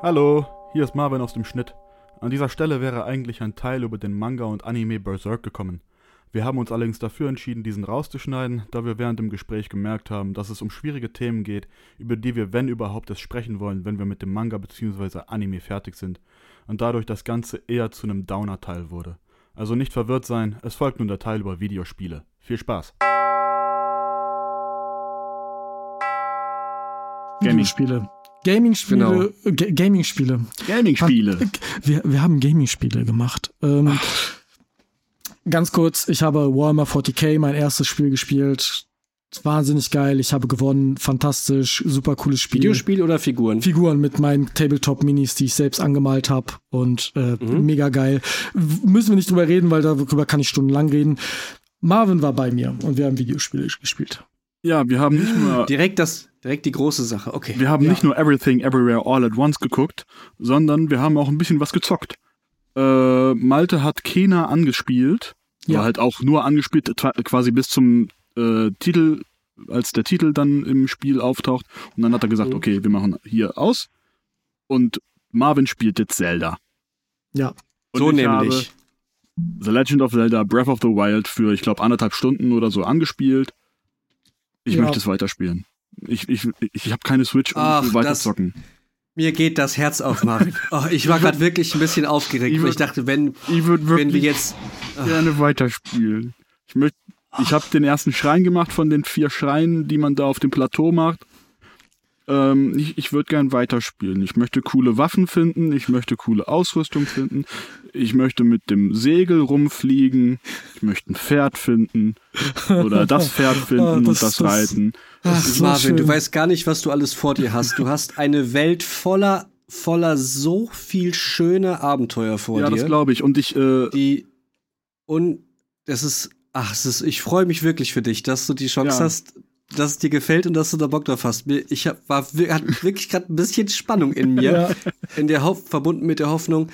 Hallo, hier ist Marvin aus dem Schnitt. An dieser Stelle wäre eigentlich ein Teil über den Manga und Anime Berserk gekommen. Wir haben uns allerdings dafür entschieden, diesen rauszuschneiden, da wir während dem Gespräch gemerkt haben, dass es um schwierige Themen geht, über die wir, wenn überhaupt, es sprechen wollen, wenn wir mit dem Manga bzw. Anime fertig sind. Und dadurch das Ganze eher zu einem Downer-Teil wurde. Also nicht verwirrt sein, es folgt nun der Teil über Videospiele. Viel Spaß! Gaming-Spiele. Gaming-Spiele. Genau. Gaming-Spiele. Gaming-Spiele. Wir, wir haben Gaming-Spiele gemacht. Ähm, Ganz kurz, ich habe Warhammer 40k, mein erstes Spiel gespielt. Wahnsinnig geil, ich habe gewonnen, fantastisch, super cooles Spiel. Videospiel oder Figuren? Figuren mit meinen Tabletop-Minis, die ich selbst angemalt habe und äh, mhm. mega geil. Müssen wir nicht drüber reden, weil darüber kann ich stundenlang reden. Marvin war bei mir und wir haben Videospiele gespielt. Ja, wir haben nicht nur. <gasps> Direkt das, direkt die große Sache, okay. Wir haben ja. nicht nur Everything Everywhere All at Once geguckt, sondern wir haben auch ein bisschen was gezockt. Äh, Malte hat Kena angespielt. Ja. War halt auch nur angespielt, quasi bis zum äh, Titel, als der Titel dann im Spiel auftaucht. Und dann hat er gesagt, mhm. okay, wir machen hier aus. Und Marvin spielt jetzt Zelda. Ja. Und so nämlich. The Legend of Zelda Breath of the Wild für, ich glaube, anderthalb Stunden oder so angespielt. Ich ja. möchte es weiterspielen. Ich, ich, ich habe keine Switch, um Ach, weiter das. Mir geht das Herz auf, Marvin. <laughs> Oh, ich war gerade wirklich ein bisschen aufgeregt, ich, würd, ich dachte, wenn, ich wenn wir jetzt ach. gerne weiterspielen. Ich möchte, ich habe den ersten Schrein gemacht von den vier Schreinen, die man da auf dem Plateau macht. Ähm, ich ich würde gern weiterspielen. Ich möchte coole Waffen finden, ich möchte coole Ausrüstung finden, ich möchte mit dem Segel rumfliegen, ich möchte ein Pferd finden oder das <laughs> Pferd finden oh, das, und das, das reiten. Ach, Marvin, schön. du weißt gar nicht, was du alles vor dir hast. Du hast eine Welt voller voller so viel schöne Abenteuer vor ja, dir. Ja, das glaube ich. Und ich, äh, die und das ist, ach, es ist, ich freue mich wirklich für dich, dass du die Chance ja. hast, dass es dir gefällt und dass du da Bock drauf hast. Ich hab, war hat <laughs> wirklich gerade ein bisschen Spannung in mir, ja. in der Hoff, verbunden mit der Hoffnung,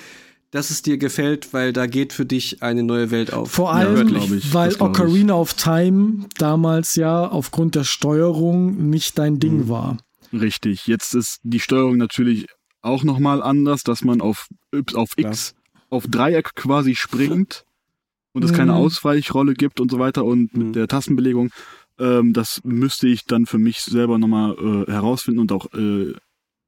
dass es dir gefällt, weil da geht für dich eine neue Welt auf. Vor allem, ja, ich, weil Ocarina of Time damals ja aufgrund der Steuerung nicht dein Ding mhm. war. Richtig. Jetzt ist die Steuerung natürlich auch noch mal anders, dass man auf, auf X, auf Dreieck quasi springt und es mhm. keine Ausweichrolle gibt und so weiter und mhm. mit der Tastenbelegung ähm, das müsste ich dann für mich selber nochmal äh, herausfinden und auch äh,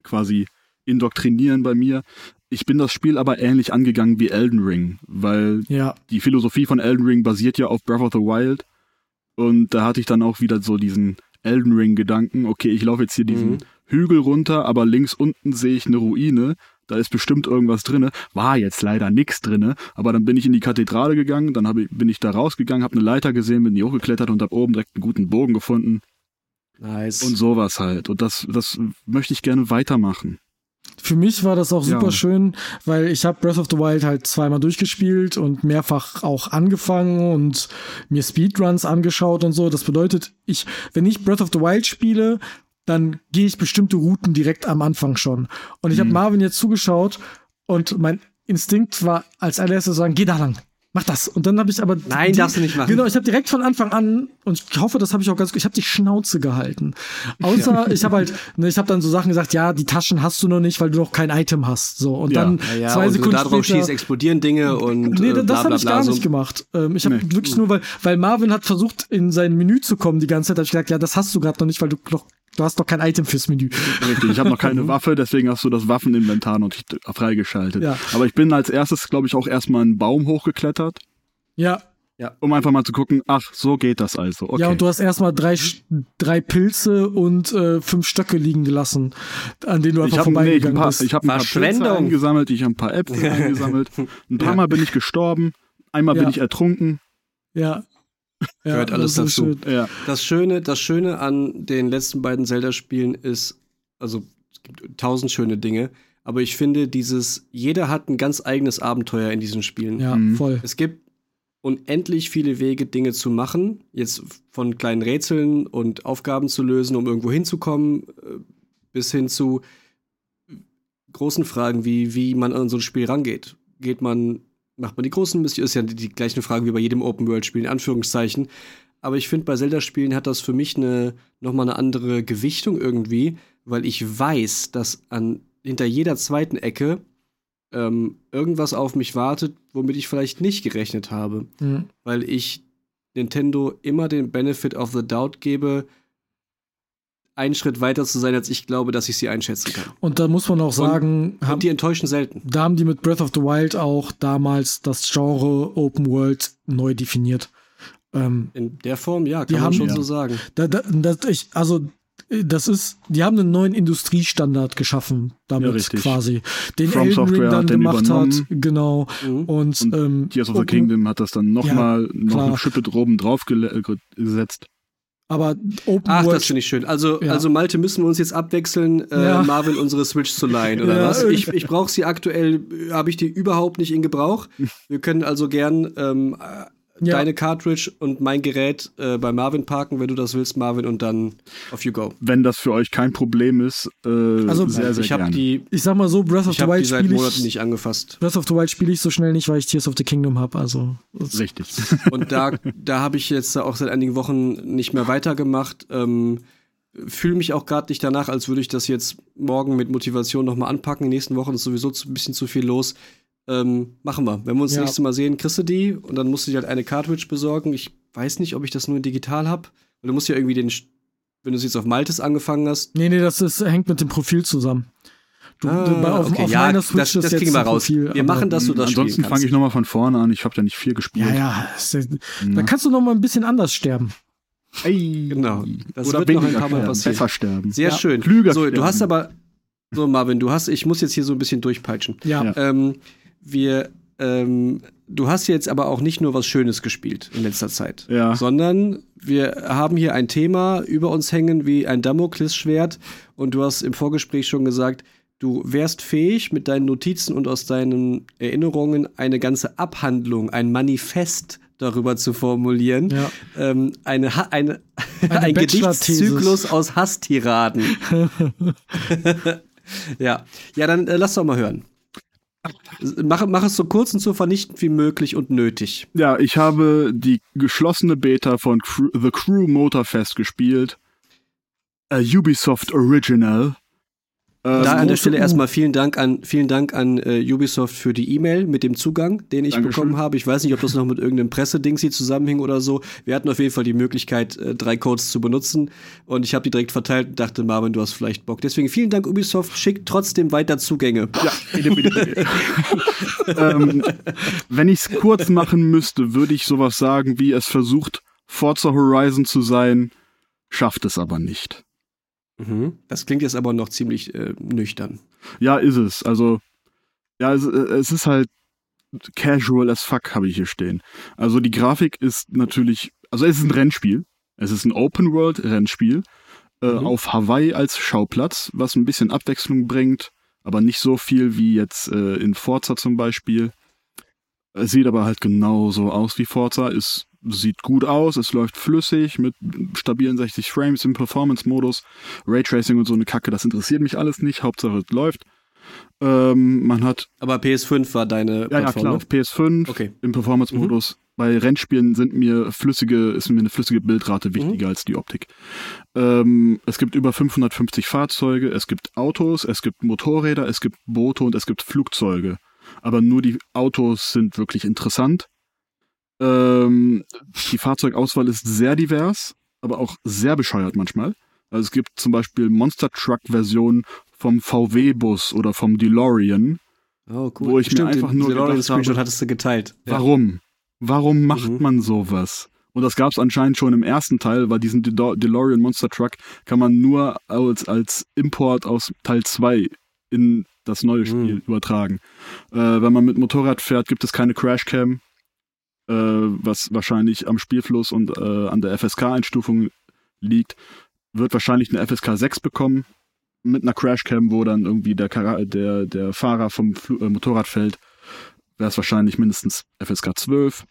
quasi indoktrinieren bei mir. Ich bin das Spiel aber ähnlich angegangen wie Elden Ring, weil ja. die Philosophie von Elden Ring basiert ja auf Breath of the Wild. Und da hatte ich dann auch wieder so diesen Elden Ring-Gedanken, okay, ich laufe jetzt hier diesen mhm. Hügel runter, aber links unten sehe ich eine Ruine da ist bestimmt irgendwas drinne. War jetzt leider nichts drinne, aber dann bin ich in die Kathedrale gegangen, dann ich, bin ich da rausgegangen, habe eine Leiter gesehen, bin die hochgeklettert und habe oben direkt einen guten Bogen gefunden. Nice. Und sowas halt. Und das, das möchte ich gerne weitermachen. Für mich war das auch super ja. schön, weil ich habe Breath of the Wild halt zweimal durchgespielt und mehrfach auch angefangen und mir Speedruns angeschaut und so. Das bedeutet, ich, wenn ich Breath of the Wild spiele, dann gehe ich bestimmte Routen direkt am Anfang schon. Und ich mhm. habe Marvin jetzt zugeschaut und mein Instinkt war als allererstes zu sagen, geh da lang. Mach das. Und dann habe ich aber. Nein, die, darfst du nicht machen. Genau, ich habe direkt von Anfang an, und ich hoffe, das habe ich auch ganz gut, ich habe die Schnauze gehalten. Außer, ja. ich habe halt, ne, ich habe dann so Sachen gesagt, ja, die Taschen hast du noch nicht, weil du noch kein Item hast. So. Und ja. dann ja, ja, zwei und Sekunden. Du da drauf später, schießt, explodieren Dinge und. Nee, äh, das habe ich gar so. nicht gemacht. Ähm, ich habe nee. wirklich nur, weil, weil Marvin hat versucht, in sein Menü zu kommen die ganze Zeit, habe ich gesagt, ja, das hast du gerade noch nicht, weil du noch Du hast doch kein Item fürs Menü. Richtig, ich habe noch keine <laughs> Waffe, deswegen hast du das Waffeninventar noch nicht freigeschaltet. Ja. Aber ich bin als erstes, glaube ich, auch erstmal einen Baum hochgeklettert. Ja. Ja. Um einfach mal zu gucken, ach, so geht das also. Okay. Ja, und du hast erstmal drei, drei Pilze und äh, fünf Stöcke liegen gelassen, an denen du einfach ich hab, vorbeigegangen nee, ich bist. Ich habe ein paar Pilze eingesammelt, ich habe ein paar Äpfel <laughs> eingesammelt. Ein paar ja. Mal bin ich gestorben, einmal ja. bin ich ertrunken. Ja. Ja, Gehört alles dazu. Ja. Das Schöne, das Schöne an den letzten beiden Zelda-Spielen ist, also es gibt tausend schöne Dinge, aber ich finde dieses, jeder hat ein ganz eigenes Abenteuer in diesen Spielen. Ja, mhm. voll. Es gibt unendlich viele Wege, Dinge zu machen, jetzt von kleinen Rätseln und Aufgaben zu lösen, um irgendwo hinzukommen, äh, bis hin zu großen Fragen, wie, wie man an so ein Spiel rangeht. Geht man macht man die großen Missionen. Ist ja die, die gleiche Frage wie bei jedem Open-World-Spiel, in Anführungszeichen. Aber ich finde, bei Zelda-Spielen hat das für mich eine, nochmal eine andere Gewichtung irgendwie, weil ich weiß, dass an, hinter jeder zweiten Ecke ähm, irgendwas auf mich wartet, womit ich vielleicht nicht gerechnet habe. Mhm. Weil ich Nintendo immer den Benefit of the Doubt gebe, einen Schritt weiter zu sein, als ich glaube, dass ich sie einschätzen kann. Und da muss man auch sagen, und, haben, die enttäuschen selten. Da haben die mit Breath of the Wild auch damals das Genre Open World neu definiert. Ähm, In der Form, ja, kann man haben, schon ja. so sagen. Da, da, das, ich, also äh, das ist, die haben einen neuen Industriestandard geschaffen, damit ja, quasi. Den From Elden Software Ring dann gemacht übernommen. hat, genau. Mhm. Und, und ähm, Tears of the Kingdom hat das dann nochmal ja, noch eine Schippe droben drauf gesetzt. Aber Open Ach, World, das finde ich schön. Also, ja. also Malte, müssen wir uns jetzt abwechseln, äh, ja. Marvin unsere Switch zu leihen, oder ja, was? Ich, ich brauche sie aktuell, habe ich die überhaupt nicht in Gebrauch. Wir können also gern ähm, ja. deine Cartridge und mein Gerät äh, bei Marvin parken, wenn du das willst, Marvin, und dann off you go. Wenn das für euch kein Problem ist, äh, also, sehr, sehr ich habe die, ich sag mal so, Breath of the Wild spiele ich nicht angefasst. Breath of the Wild spiele ich so schnell nicht, weil ich Tears of the Kingdom habe. Also richtig. <laughs> Und da, da habe ich jetzt auch seit einigen Wochen nicht mehr weitergemacht. Ähm, fühle mich auch gerade nicht danach, als würde ich das jetzt morgen mit Motivation nochmal anpacken. In den nächsten Wochen ist sowieso ein bisschen zu viel los. Ähm, machen wir. Wenn wir uns ja. das nächste Mal sehen, kriegst du die und dann musst du dir halt eine Cartridge besorgen. Ich weiß nicht, ob ich das nur digital habe. Weil du musst ja irgendwie den, wenn du es jetzt auf Maltes angefangen hast. Nee, nee, das ist, hängt mit dem Profil zusammen. Du, ah, auf, okay. auf ja, das, das kriegen wir raus. Profil, wir machen das so das Ansonsten fange ich nochmal von vorne an. Ich habe ja nicht viel gespielt. Ja, ja. Ist, da kannst du nochmal ein bisschen anders sterben. Ey, genau. Das Oder wird noch ein paar Mal passieren. Besser sterben. Sehr ja. schön. Klüger so, sterben. du hast aber so Marvin, du hast, ich muss jetzt hier so ein bisschen durchpeitschen. Ja. Ähm, wir, ähm, du hast jetzt aber auch nicht nur was Schönes gespielt in letzter Zeit, ja. sondern wir haben hier ein Thema über uns hängen wie ein Damoklesschwert und du hast im Vorgespräch schon gesagt, du wärst fähig, mit deinen Notizen und aus deinen Erinnerungen eine ganze Abhandlung, ein Manifest darüber zu formulieren. Ja. Ähm, eine, ha eine, eine <laughs> ein Gedichtszyklus aus Hasstiraden. <laughs> <laughs> ja. ja, dann äh, lass doch mal hören. Mach, mach es so kurz und so vernichtend wie möglich und nötig. Ja, ich habe die geschlossene Beta von The Crew Motorfest gespielt. A Ubisoft Original. Ähm, da an der Stelle erstmal vielen Dank an, vielen Dank an äh, Ubisoft für die E-Mail mit dem Zugang, den ich Dankeschön. bekommen habe. Ich weiß nicht, ob das noch mit irgendeinem Pressedings hier zusammenhing oder so. Wir hatten auf jeden Fall die Möglichkeit, äh, drei Codes zu benutzen und ich habe die direkt verteilt und dachte, Marvin, du hast vielleicht Bock. Deswegen vielen Dank, Ubisoft. Schickt trotzdem weiter Zugänge. Ja, bitte, bitte, bitte. <laughs> ähm, wenn ich es kurz machen müsste, würde ich sowas sagen, wie es versucht, Forza Horizon zu sein, schafft es aber nicht. Mhm. Das klingt jetzt aber noch ziemlich äh, nüchtern. Ja, ist es. Also, ja, es, äh, es ist halt casual as fuck, habe ich hier stehen. Also die Grafik ist natürlich, also es ist ein Rennspiel. Es ist ein Open-World-Rennspiel äh, mhm. auf Hawaii als Schauplatz, was ein bisschen Abwechslung bringt, aber nicht so viel wie jetzt äh, in Forza zum Beispiel. Es sieht aber halt genauso aus wie Forza, ist sieht gut aus, es läuft flüssig mit stabilen 60 Frames im Performance-Modus. Raytracing und so eine Kacke, das interessiert mich alles nicht. Hauptsache es läuft. Ähm, man hat. Aber PS5 war deine Ja, ja klar, auf PS5 okay. im Performance-Modus. Mhm. Bei Rennspielen sind mir flüssige, ist mir eine flüssige Bildrate wichtiger mhm. als die Optik. Ähm, es gibt über 550 Fahrzeuge, es gibt Autos, es gibt Motorräder, es gibt Boote und es gibt Flugzeuge. Aber nur die Autos sind wirklich interessant. Ähm, die Fahrzeugauswahl ist sehr divers, aber auch sehr bescheuert manchmal. Also es gibt zum Beispiel Monster Truck Versionen vom VW-Bus oder vom DeLorean. Oh, cool. Wo ich Stimmt, mir einfach nur DeLorean Screenshot hattest du geteilt. Warum? Warum macht mhm. man sowas? Und das gab es anscheinend schon im ersten Teil, weil diesen De DeLorean Monster Truck kann man nur als, als Import aus Teil 2 in das neue mhm. Spiel mhm. übertragen. Äh, wenn man mit Motorrad fährt, gibt es keine Crashcam äh, was wahrscheinlich am Spielfluss und äh, an der FSK-Einstufung liegt, wird wahrscheinlich eine FSK 6 bekommen mit einer Crashcam, wo dann irgendwie der, der, der Fahrer vom Fl äh, Motorrad fällt, wäre es wahrscheinlich mindestens FSK 12.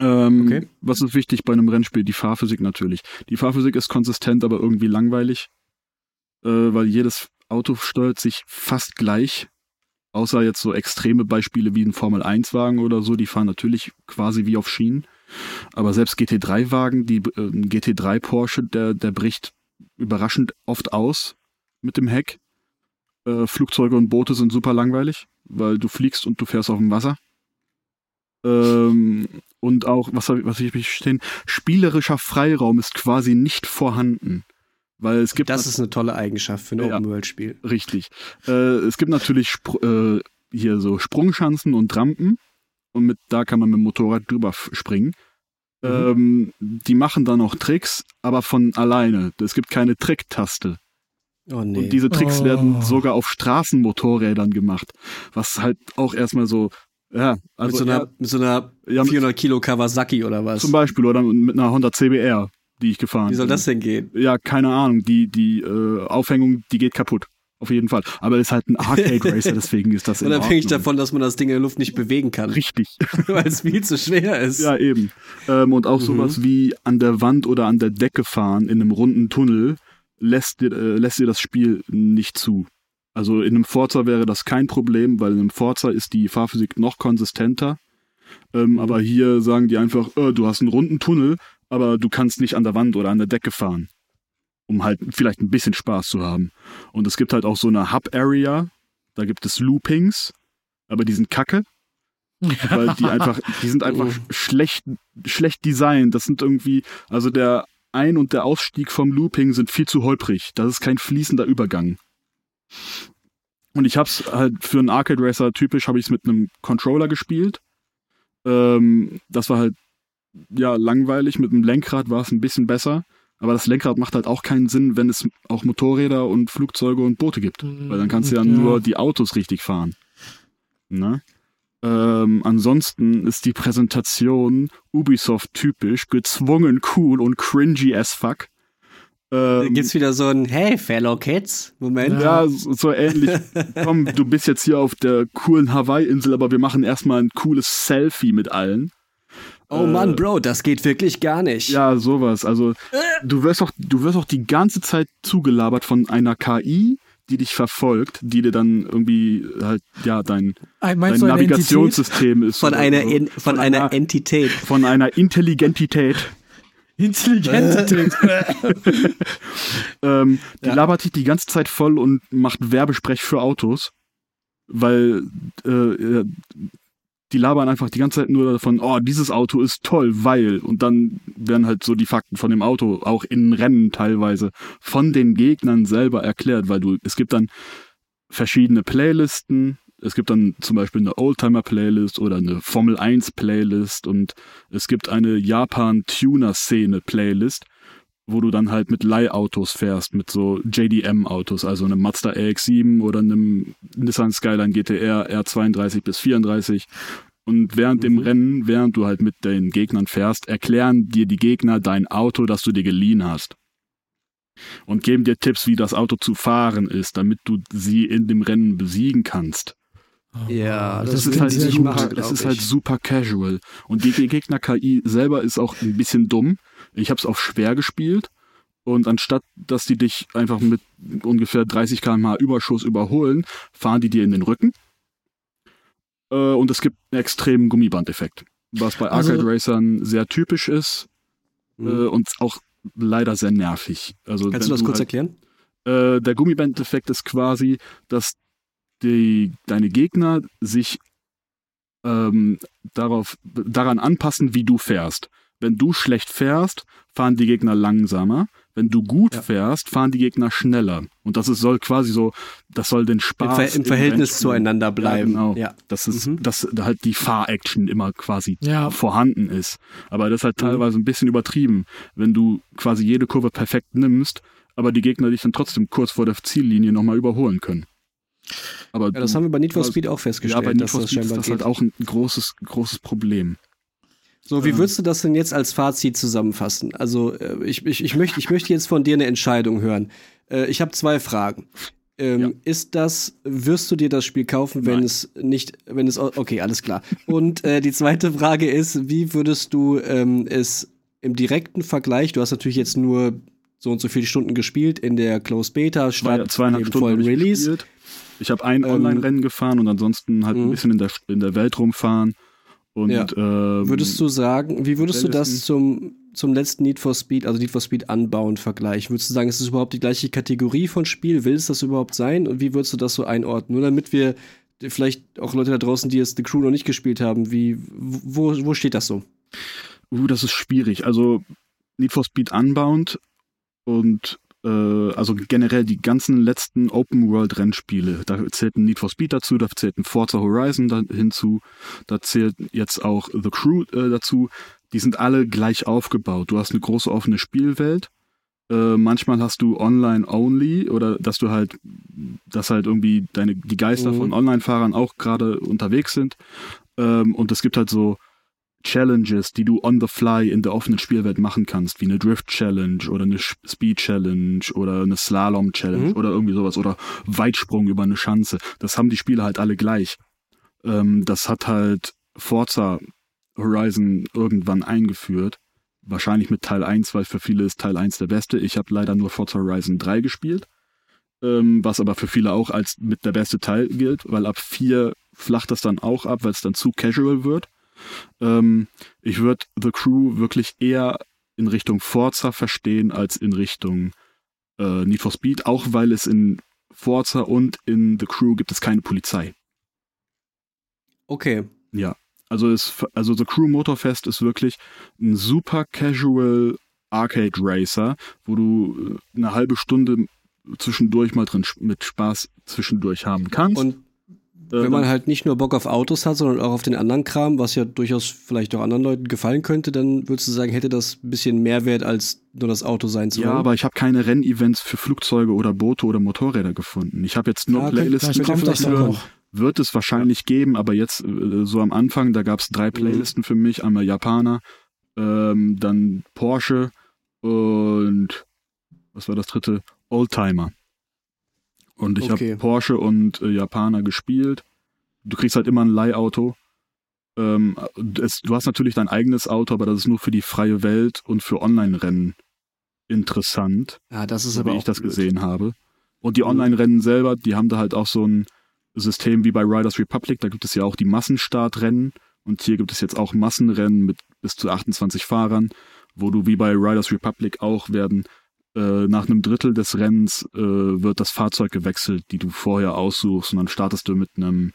Ähm, okay. Was ist wichtig bei einem Rennspiel? Die Fahrphysik natürlich. Die Fahrphysik ist konsistent, aber irgendwie langweilig, äh, weil jedes Auto steuert sich fast gleich. Außer jetzt so extreme Beispiele wie ein Formel-1-Wagen oder so, die fahren natürlich quasi wie auf Schienen. Aber selbst GT3-Wagen, die äh, ein GT3 Porsche, der, der bricht überraschend oft aus mit dem Heck. Äh, Flugzeuge und Boote sind super langweilig, weil du fliegst und du fährst auf dem Wasser. Ähm, und auch, was, was ich stehen, spielerischer Freiraum ist quasi nicht vorhanden. Weil es gibt das ist eine tolle Eigenschaft für ein ja, Open-World-Spiel. Richtig. Äh, es gibt natürlich Spr äh, hier so Sprungschanzen und Rampen. Und mit, da kann man mit dem Motorrad drüber springen. Mhm. Ähm, die machen dann noch Tricks, aber von alleine. Es gibt keine Tricktaste. Oh nee. Und diese Tricks oh. werden sogar auf Straßenmotorrädern gemacht. Was halt auch erstmal so, ja, also. Mit so einer, mit so einer ja, 400 Kilo Kawasaki oder was? Zum Beispiel, oder mit einer Honda CBR, die ich gefahren bin. Wie soll das denn gehen? Ja, keine Ahnung. Die, die äh, Aufhängung, die geht kaputt. Auf jeden Fall. Aber es ist halt ein Arcade <laughs> Racer, deswegen ist das Unabhängig davon, dass man das Ding in der Luft nicht bewegen kann. Richtig. <laughs> Weil es viel zu schwer ist. Ja, eben. Ähm, und auch mhm. sowas wie an der Wand oder an der Decke fahren in einem runden Tunnel lässt dir, äh, lässt dir das Spiel nicht zu. Also in einem Forza wäre das kein Problem, weil in einem Forza ist die Fahrphysik noch konsistenter. Ähm, mhm. Aber hier sagen die einfach, äh, du hast einen runden Tunnel, aber du kannst nicht an der Wand oder an der Decke fahren um halt vielleicht ein bisschen Spaß zu haben. Und es gibt halt auch so eine Hub-Area, da gibt es Loopings, aber die sind kacke. Weil die <laughs> einfach, die sind einfach oh. schlecht, schlecht designt. Das sind irgendwie, also der Ein- und der Ausstieg vom Looping sind viel zu holprig. Das ist kein fließender Übergang. Und ich hab's halt für einen Arcade Racer typisch, habe ich es mit einem Controller gespielt. Ähm, das war halt ja langweilig. Mit dem Lenkrad war es ein bisschen besser. Aber das Lenkrad macht halt auch keinen Sinn, wenn es auch Motorräder und Flugzeuge und Boote gibt. Weil dann kannst du ja, ja. nur die Autos richtig fahren. Ne? Ähm, ansonsten ist die Präsentation Ubisoft typisch, gezwungen cool und cringy as fuck. Ähm, Gibt's wieder so ein Hey, Fellow Kids? Moment. Ja, so, so ähnlich. <laughs> Komm, du bist jetzt hier auf der coolen Hawaii-Insel, aber wir machen erstmal ein cooles Selfie mit allen. Oh Mann, äh, Bro, das geht wirklich gar nicht. Ja, sowas. Also du wirst auch, du wirst auch die ganze Zeit zugelabert von einer KI, die dich verfolgt, die dir dann irgendwie halt ja dein, dein Navigationssystem ist. Von einer so. von, von, einer, einer Entität. Von einer Intelligentität. Intelligentität. <laughs> ähm, die ja. labert dich die ganze Zeit voll und macht Werbesprech für Autos weil äh, die labern einfach die ganze Zeit nur davon, oh, dieses Auto ist toll, weil. Und dann werden halt so die Fakten von dem Auto auch in Rennen teilweise von den Gegnern selber erklärt, weil du, es gibt dann verschiedene Playlisten. Es gibt dann zum Beispiel eine Oldtimer-Playlist oder eine Formel 1-Playlist und es gibt eine Japan-Tuner-Szene-Playlist wo du dann halt mit Leihautos fährst, mit so JDM-Autos, also einem Mazda RX-7 oder einem Nissan Skyline GTR R32 bis 34. Und während mhm. dem Rennen, während du halt mit den Gegnern fährst, erklären dir die Gegner dein Auto, das du dir geliehen hast. Und geben dir Tipps, wie das Auto zu fahren ist, damit du sie in dem Rennen besiegen kannst. Ja, das, das ist halt super, das ist halt super casual. Und die Gegner-KI selber ist auch ein bisschen dumm. Ich habe es auf schwer gespielt und anstatt, dass die dich einfach mit ungefähr 30 km/h Überschuss überholen, fahren die dir in den Rücken. Äh, und es gibt einen extremen Gummibandeffekt, was bei also, Arcade Racern sehr typisch ist äh, mhm. und auch leider sehr nervig. Also, Kannst du das kurz halt, erklären? Äh, der Gummibandeffekt ist quasi, dass die, deine Gegner sich ähm, darauf, daran anpassen, wie du fährst. Wenn du schlecht fährst, fahren die Gegner langsamer. Wenn du gut ja. fährst, fahren die Gegner schneller. Und das ist, soll quasi so, das soll den Spaß. Im, Ver im Verhältnis zueinander bleiben. Ja, genau. Ja. Das ist, mhm. dass halt die Fahraction immer quasi ja. vorhanden ist. Aber das ist halt mhm. teilweise ein bisschen übertrieben. Wenn du quasi jede Kurve perfekt nimmst, aber die Gegner dich dann trotzdem kurz vor der Ziellinie nochmal überholen können. Aber ja, das du, haben wir bei Need for Speed auch festgestellt. Ja, bei Need for Speed ist das halt auch ein großes, großes Problem. So, wie ähm. würdest du das denn jetzt als Fazit zusammenfassen? Also, äh, ich, ich, ich, möchte, ich möchte jetzt von dir eine Entscheidung hören. Äh, ich habe zwei Fragen. Ähm, ja. Ist das, wirst du dir das Spiel kaufen, wenn Nein. es nicht, wenn es, okay, alles klar. Und äh, die zweite Frage ist, wie würdest du ähm, es im direkten Vergleich, du hast natürlich jetzt nur so und so viele Stunden gespielt in der Closed Beta statt dem vollen Release. Gespielt. Ich habe ein ähm, Online-Rennen gefahren und ansonsten halt ein mhm. bisschen in der, in der Welt rumfahren. Und, ja. ähm, würdest du sagen, wie würdest du das zum, zum letzten Need for Speed, also Need for Speed anbauen, vergleichen? Würdest du sagen, ist das überhaupt die gleiche Kategorie von Spiel? Will es das überhaupt sein? Und wie würdest du das so einordnen? Nur damit wir vielleicht auch Leute da draußen, die jetzt The Crew noch nicht gespielt haben, wie, wo, wo steht das so? Uh, das ist schwierig. Also Need for Speed Unbound und also generell die ganzen letzten Open-World-Rennspiele. Da zählt ein Need for Speed dazu, da zählt ein Forza Horizon da hinzu, da zählt jetzt auch The Crew äh, dazu. die sind alle gleich aufgebaut. Du hast eine große offene Spielwelt. Äh, manchmal hast du online only oder dass du halt, dass halt irgendwie deine, die Geister mhm. von Online-Fahrern auch gerade unterwegs sind. Ähm, und es gibt halt so Challenges, die du on the fly in der offenen Spielwelt machen kannst, wie eine Drift Challenge oder eine Speed Challenge oder eine Slalom Challenge mhm. oder irgendwie sowas oder Weitsprung über eine Schanze. Das haben die Spiele halt alle gleich. Ähm, das hat halt Forza Horizon irgendwann eingeführt. Wahrscheinlich mit Teil 1, weil für viele ist Teil 1 der beste. Ich habe leider nur Forza Horizon 3 gespielt, ähm, was aber für viele auch als mit der beste Teil gilt, weil ab 4 flacht das dann auch ab, weil es dann zu casual wird. Ähm, ich würde The Crew wirklich eher in Richtung Forza verstehen als in Richtung äh, Need for Speed, auch weil es in Forza und in The Crew gibt es keine Polizei. Okay. Ja. Also, ist, also The Crew Motorfest ist wirklich ein super casual Arcade Racer, wo du äh, eine halbe Stunde zwischendurch mal drin mit Spaß zwischendurch haben kannst. Und wenn man halt nicht nur Bock auf Autos hat, sondern auch auf den anderen Kram, was ja durchaus vielleicht auch anderen Leuten gefallen könnte, dann würdest du sagen, hätte das ein bisschen mehr Wert als nur das Auto sein zu wollen. Ja, aber ich habe keine Rennevents für Flugzeuge oder Boote oder Motorräder gefunden. Ich habe jetzt nur ja, Playlisten dafür wird es wahrscheinlich ja. geben, aber jetzt äh, so am Anfang, da gab es drei mhm. Playlisten mhm. für mich, einmal Japaner, ähm, dann Porsche und was war das dritte? Oldtimer. Und ich okay. habe Porsche und äh, Japaner gespielt. Du kriegst halt immer ein Leihauto. Ähm, es, du hast natürlich dein eigenes Auto, aber das ist nur für die freie Welt und für Online-Rennen interessant. Ja, das ist aber wie ich das blöd. gesehen habe. Und die mhm. Online-Rennen selber, die haben da halt auch so ein System wie bei Riders Republic, da gibt es ja auch die Massenstartrennen und hier gibt es jetzt auch Massenrennen mit bis zu 28 Fahrern, wo du wie bei Riders Republic auch werden äh, nach einem Drittel des Rennens äh, wird das Fahrzeug gewechselt, die du vorher aussuchst und dann startest du mit einem,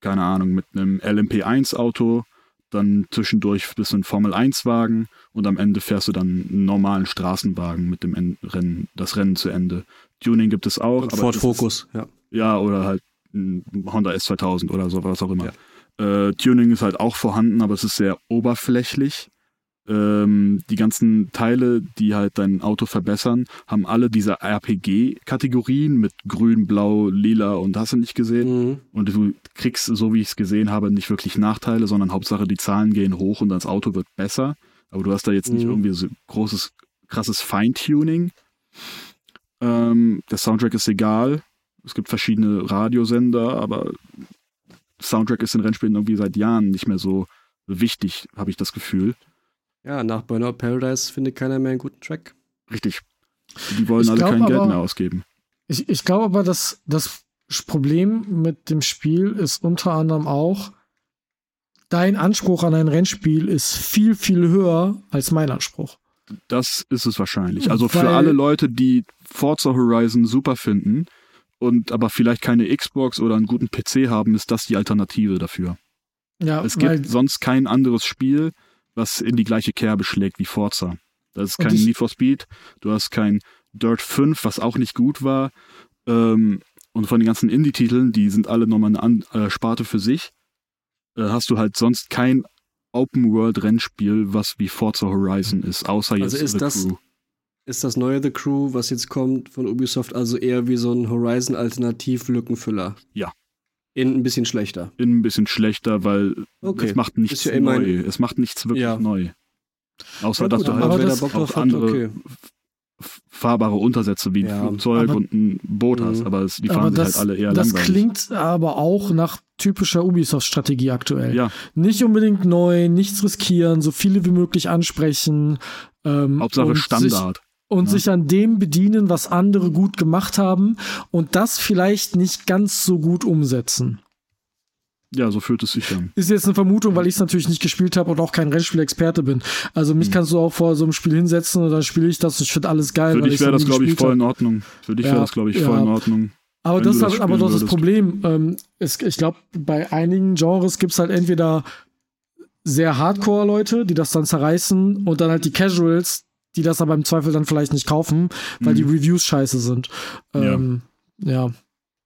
keine Ahnung, mit einem LMP1 Auto, dann zwischendurch bist du ein Formel 1 Wagen und am Ende fährst du dann einen normalen Straßenwagen mit dem Rennen, das Rennen zu Ende. Tuning gibt es auch. Ford Focus, ja. Ja, oder halt Honda S2000 oder so, was auch immer. Ja. Äh, Tuning ist halt auch vorhanden, aber es ist sehr oberflächlich. Ähm, die ganzen Teile, die halt dein Auto verbessern, haben alle diese RPG-Kategorien mit grün, blau, lila und hast du nicht gesehen. Mhm. Und du kriegst, so wie ich es gesehen habe, nicht wirklich Nachteile, sondern Hauptsache die Zahlen gehen hoch und das Auto wird besser. Aber du hast da jetzt nicht mhm. irgendwie so großes, krasses Feintuning. Ähm, der Soundtrack ist egal. Es gibt verschiedene Radiosender, aber Soundtrack ist in Rennspielen irgendwie seit Jahren nicht mehr so wichtig, habe ich das Gefühl. Ja, nach Burnout Paradise findet keiner mehr einen guten Track. Richtig. Die wollen ich alle kein Geld mehr ausgeben. Ich, ich glaube aber, dass das Problem mit dem Spiel ist unter anderem auch, dein Anspruch an ein Rennspiel ist viel, viel höher als mein Anspruch. Das ist es wahrscheinlich. Also Weil, für alle Leute, die Forza Horizon super finden, und aber vielleicht keine Xbox oder einen guten PC haben, ist das die Alternative dafür. Ja, es gibt sonst kein anderes Spiel, was in die gleiche Kerbe schlägt wie Forza. Das ist kein Need for Speed, du hast kein Dirt 5, was auch nicht gut war. Ähm, und von den ganzen Indie-Titeln, die sind alle nochmal eine An äh, Sparte für sich, äh, hast du halt sonst kein Open-World-Rennspiel, was wie Forza Horizon ist, außer also jetzt also ist The das, Crew. Ist das neue The Crew, was jetzt kommt von Ubisoft, also eher wie so ein Horizon-Alternativ-Lückenfüller? Ja. In ein bisschen schlechter. In ein bisschen schlechter, weil okay. es macht nichts ja neu. Es macht nichts wirklich ja. neu. Außer, ja, dass du halt das auf andere okay. fahrbare Untersätze wie ein Flugzeug aber, und ein Boot hast, mhm. aber es, die fahren das, halt alle eher das langweilig. Das klingt aber auch nach typischer Ubisoft-Strategie aktuell. Ja. Nicht unbedingt neu, nichts riskieren, so viele wie möglich ansprechen. Ähm, Hauptsache Standard und ja. sich an dem bedienen, was andere gut gemacht haben und das vielleicht nicht ganz so gut umsetzen. Ja, so fühlt es sich an. Ist jetzt eine Vermutung, weil ich es natürlich nicht gespielt habe und auch kein Rennspielexperte bin. Also mich hm. kannst du auch vor so einem Spiel hinsetzen und dann spiele ich das und ich finde alles geil. Für dich wäre das, glaube ich, voll in Ordnung. Für dich ja, wäre das, glaube ich, voll ja. in Ordnung. Aber das ist das aber doch das Problem. Ähm, es, ich glaube, bei einigen Genres gibt es halt entweder sehr Hardcore-Leute, die das dann zerreißen und dann halt die Casuals, die das aber im Zweifel dann vielleicht nicht kaufen, weil mhm. die Reviews scheiße sind. Ähm, ja. ja.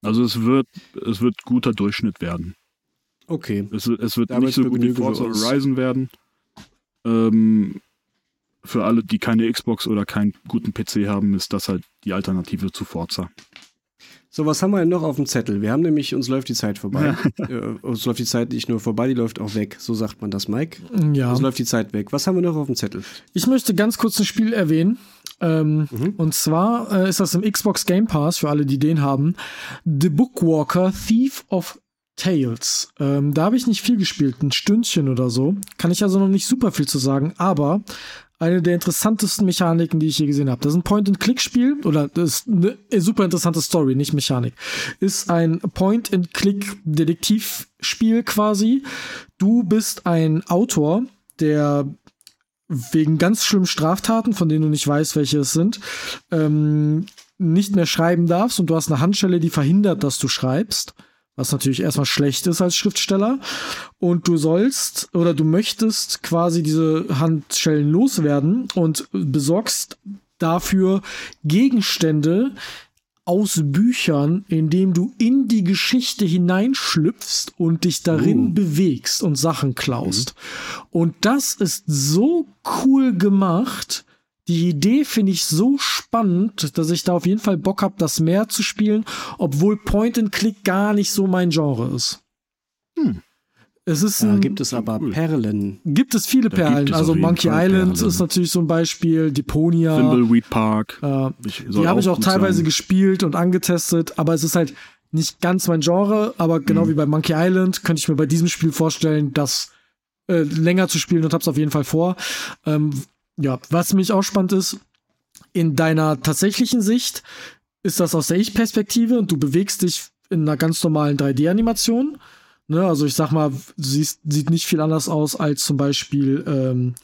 Also es wird, es wird guter Durchschnitt werden. Okay. Es, es wird Damit nicht so gut wie Forza Horizon werden. Ähm, für alle, die keine Xbox oder keinen guten PC haben, ist das halt die Alternative zu Forza. So, was haben wir denn noch auf dem Zettel? Wir haben nämlich, uns läuft die Zeit vorbei. äh, uns läuft die Zeit nicht nur vorbei, die läuft auch weg. So sagt man das, Mike. Ja. Uns läuft die Zeit weg. Was haben wir noch auf dem Zettel? Ich möchte ganz kurz ein Spiel erwähnen. Ähm, mhm. Und zwar äh, ist das im Xbox Game Pass, für alle, die den haben. The Bookwalker Thief of Tales. Ähm, da habe ich nicht viel gespielt, ein Stündchen oder so. Kann ich also noch nicht super viel zu sagen, aber eine der interessantesten Mechaniken, die ich je gesehen habe. Das ist ein Point-and-Click-Spiel, oder das ist eine super interessante Story, nicht Mechanik. Ist ein Point-and-Click-Detektivspiel quasi. Du bist ein Autor, der wegen ganz schlimmen Straftaten, von denen du nicht weißt, welche es sind, ähm, nicht mehr schreiben darfst und du hast eine Handschelle, die verhindert, dass du schreibst was natürlich erstmal schlecht ist als Schriftsteller. Und du sollst oder du möchtest quasi diese Handschellen loswerden und besorgst dafür Gegenstände aus Büchern, indem du in die Geschichte hineinschlüpfst und dich darin uh. bewegst und Sachen klaust. Mhm. Und das ist so cool gemacht die Idee finde ich so spannend, dass ich da auf jeden Fall Bock habe, das mehr zu spielen, obwohl Point and Click gar nicht so mein Genre ist. Hm. Es ist da gibt es aber Perlen. Gibt es viele da Perlen. Also Monkey Island Perlen. ist natürlich so ein Beispiel, Deponia. Thimbleweed Park. Äh, die habe ich auch teilweise sein. gespielt und angetestet, aber es ist halt nicht ganz mein Genre, aber genau hm. wie bei Monkey Island könnte ich mir bei diesem Spiel vorstellen, das äh, länger zu spielen und habe es auf jeden Fall vor. Ähm, ja, was mich auch spannend ist, in deiner tatsächlichen Sicht ist das aus der Ich-Perspektive und du bewegst dich in einer ganz normalen 3D-Animation. Ne, also ich sag mal, siehst, sieht nicht viel anders aus als zum Beispiel, ähm,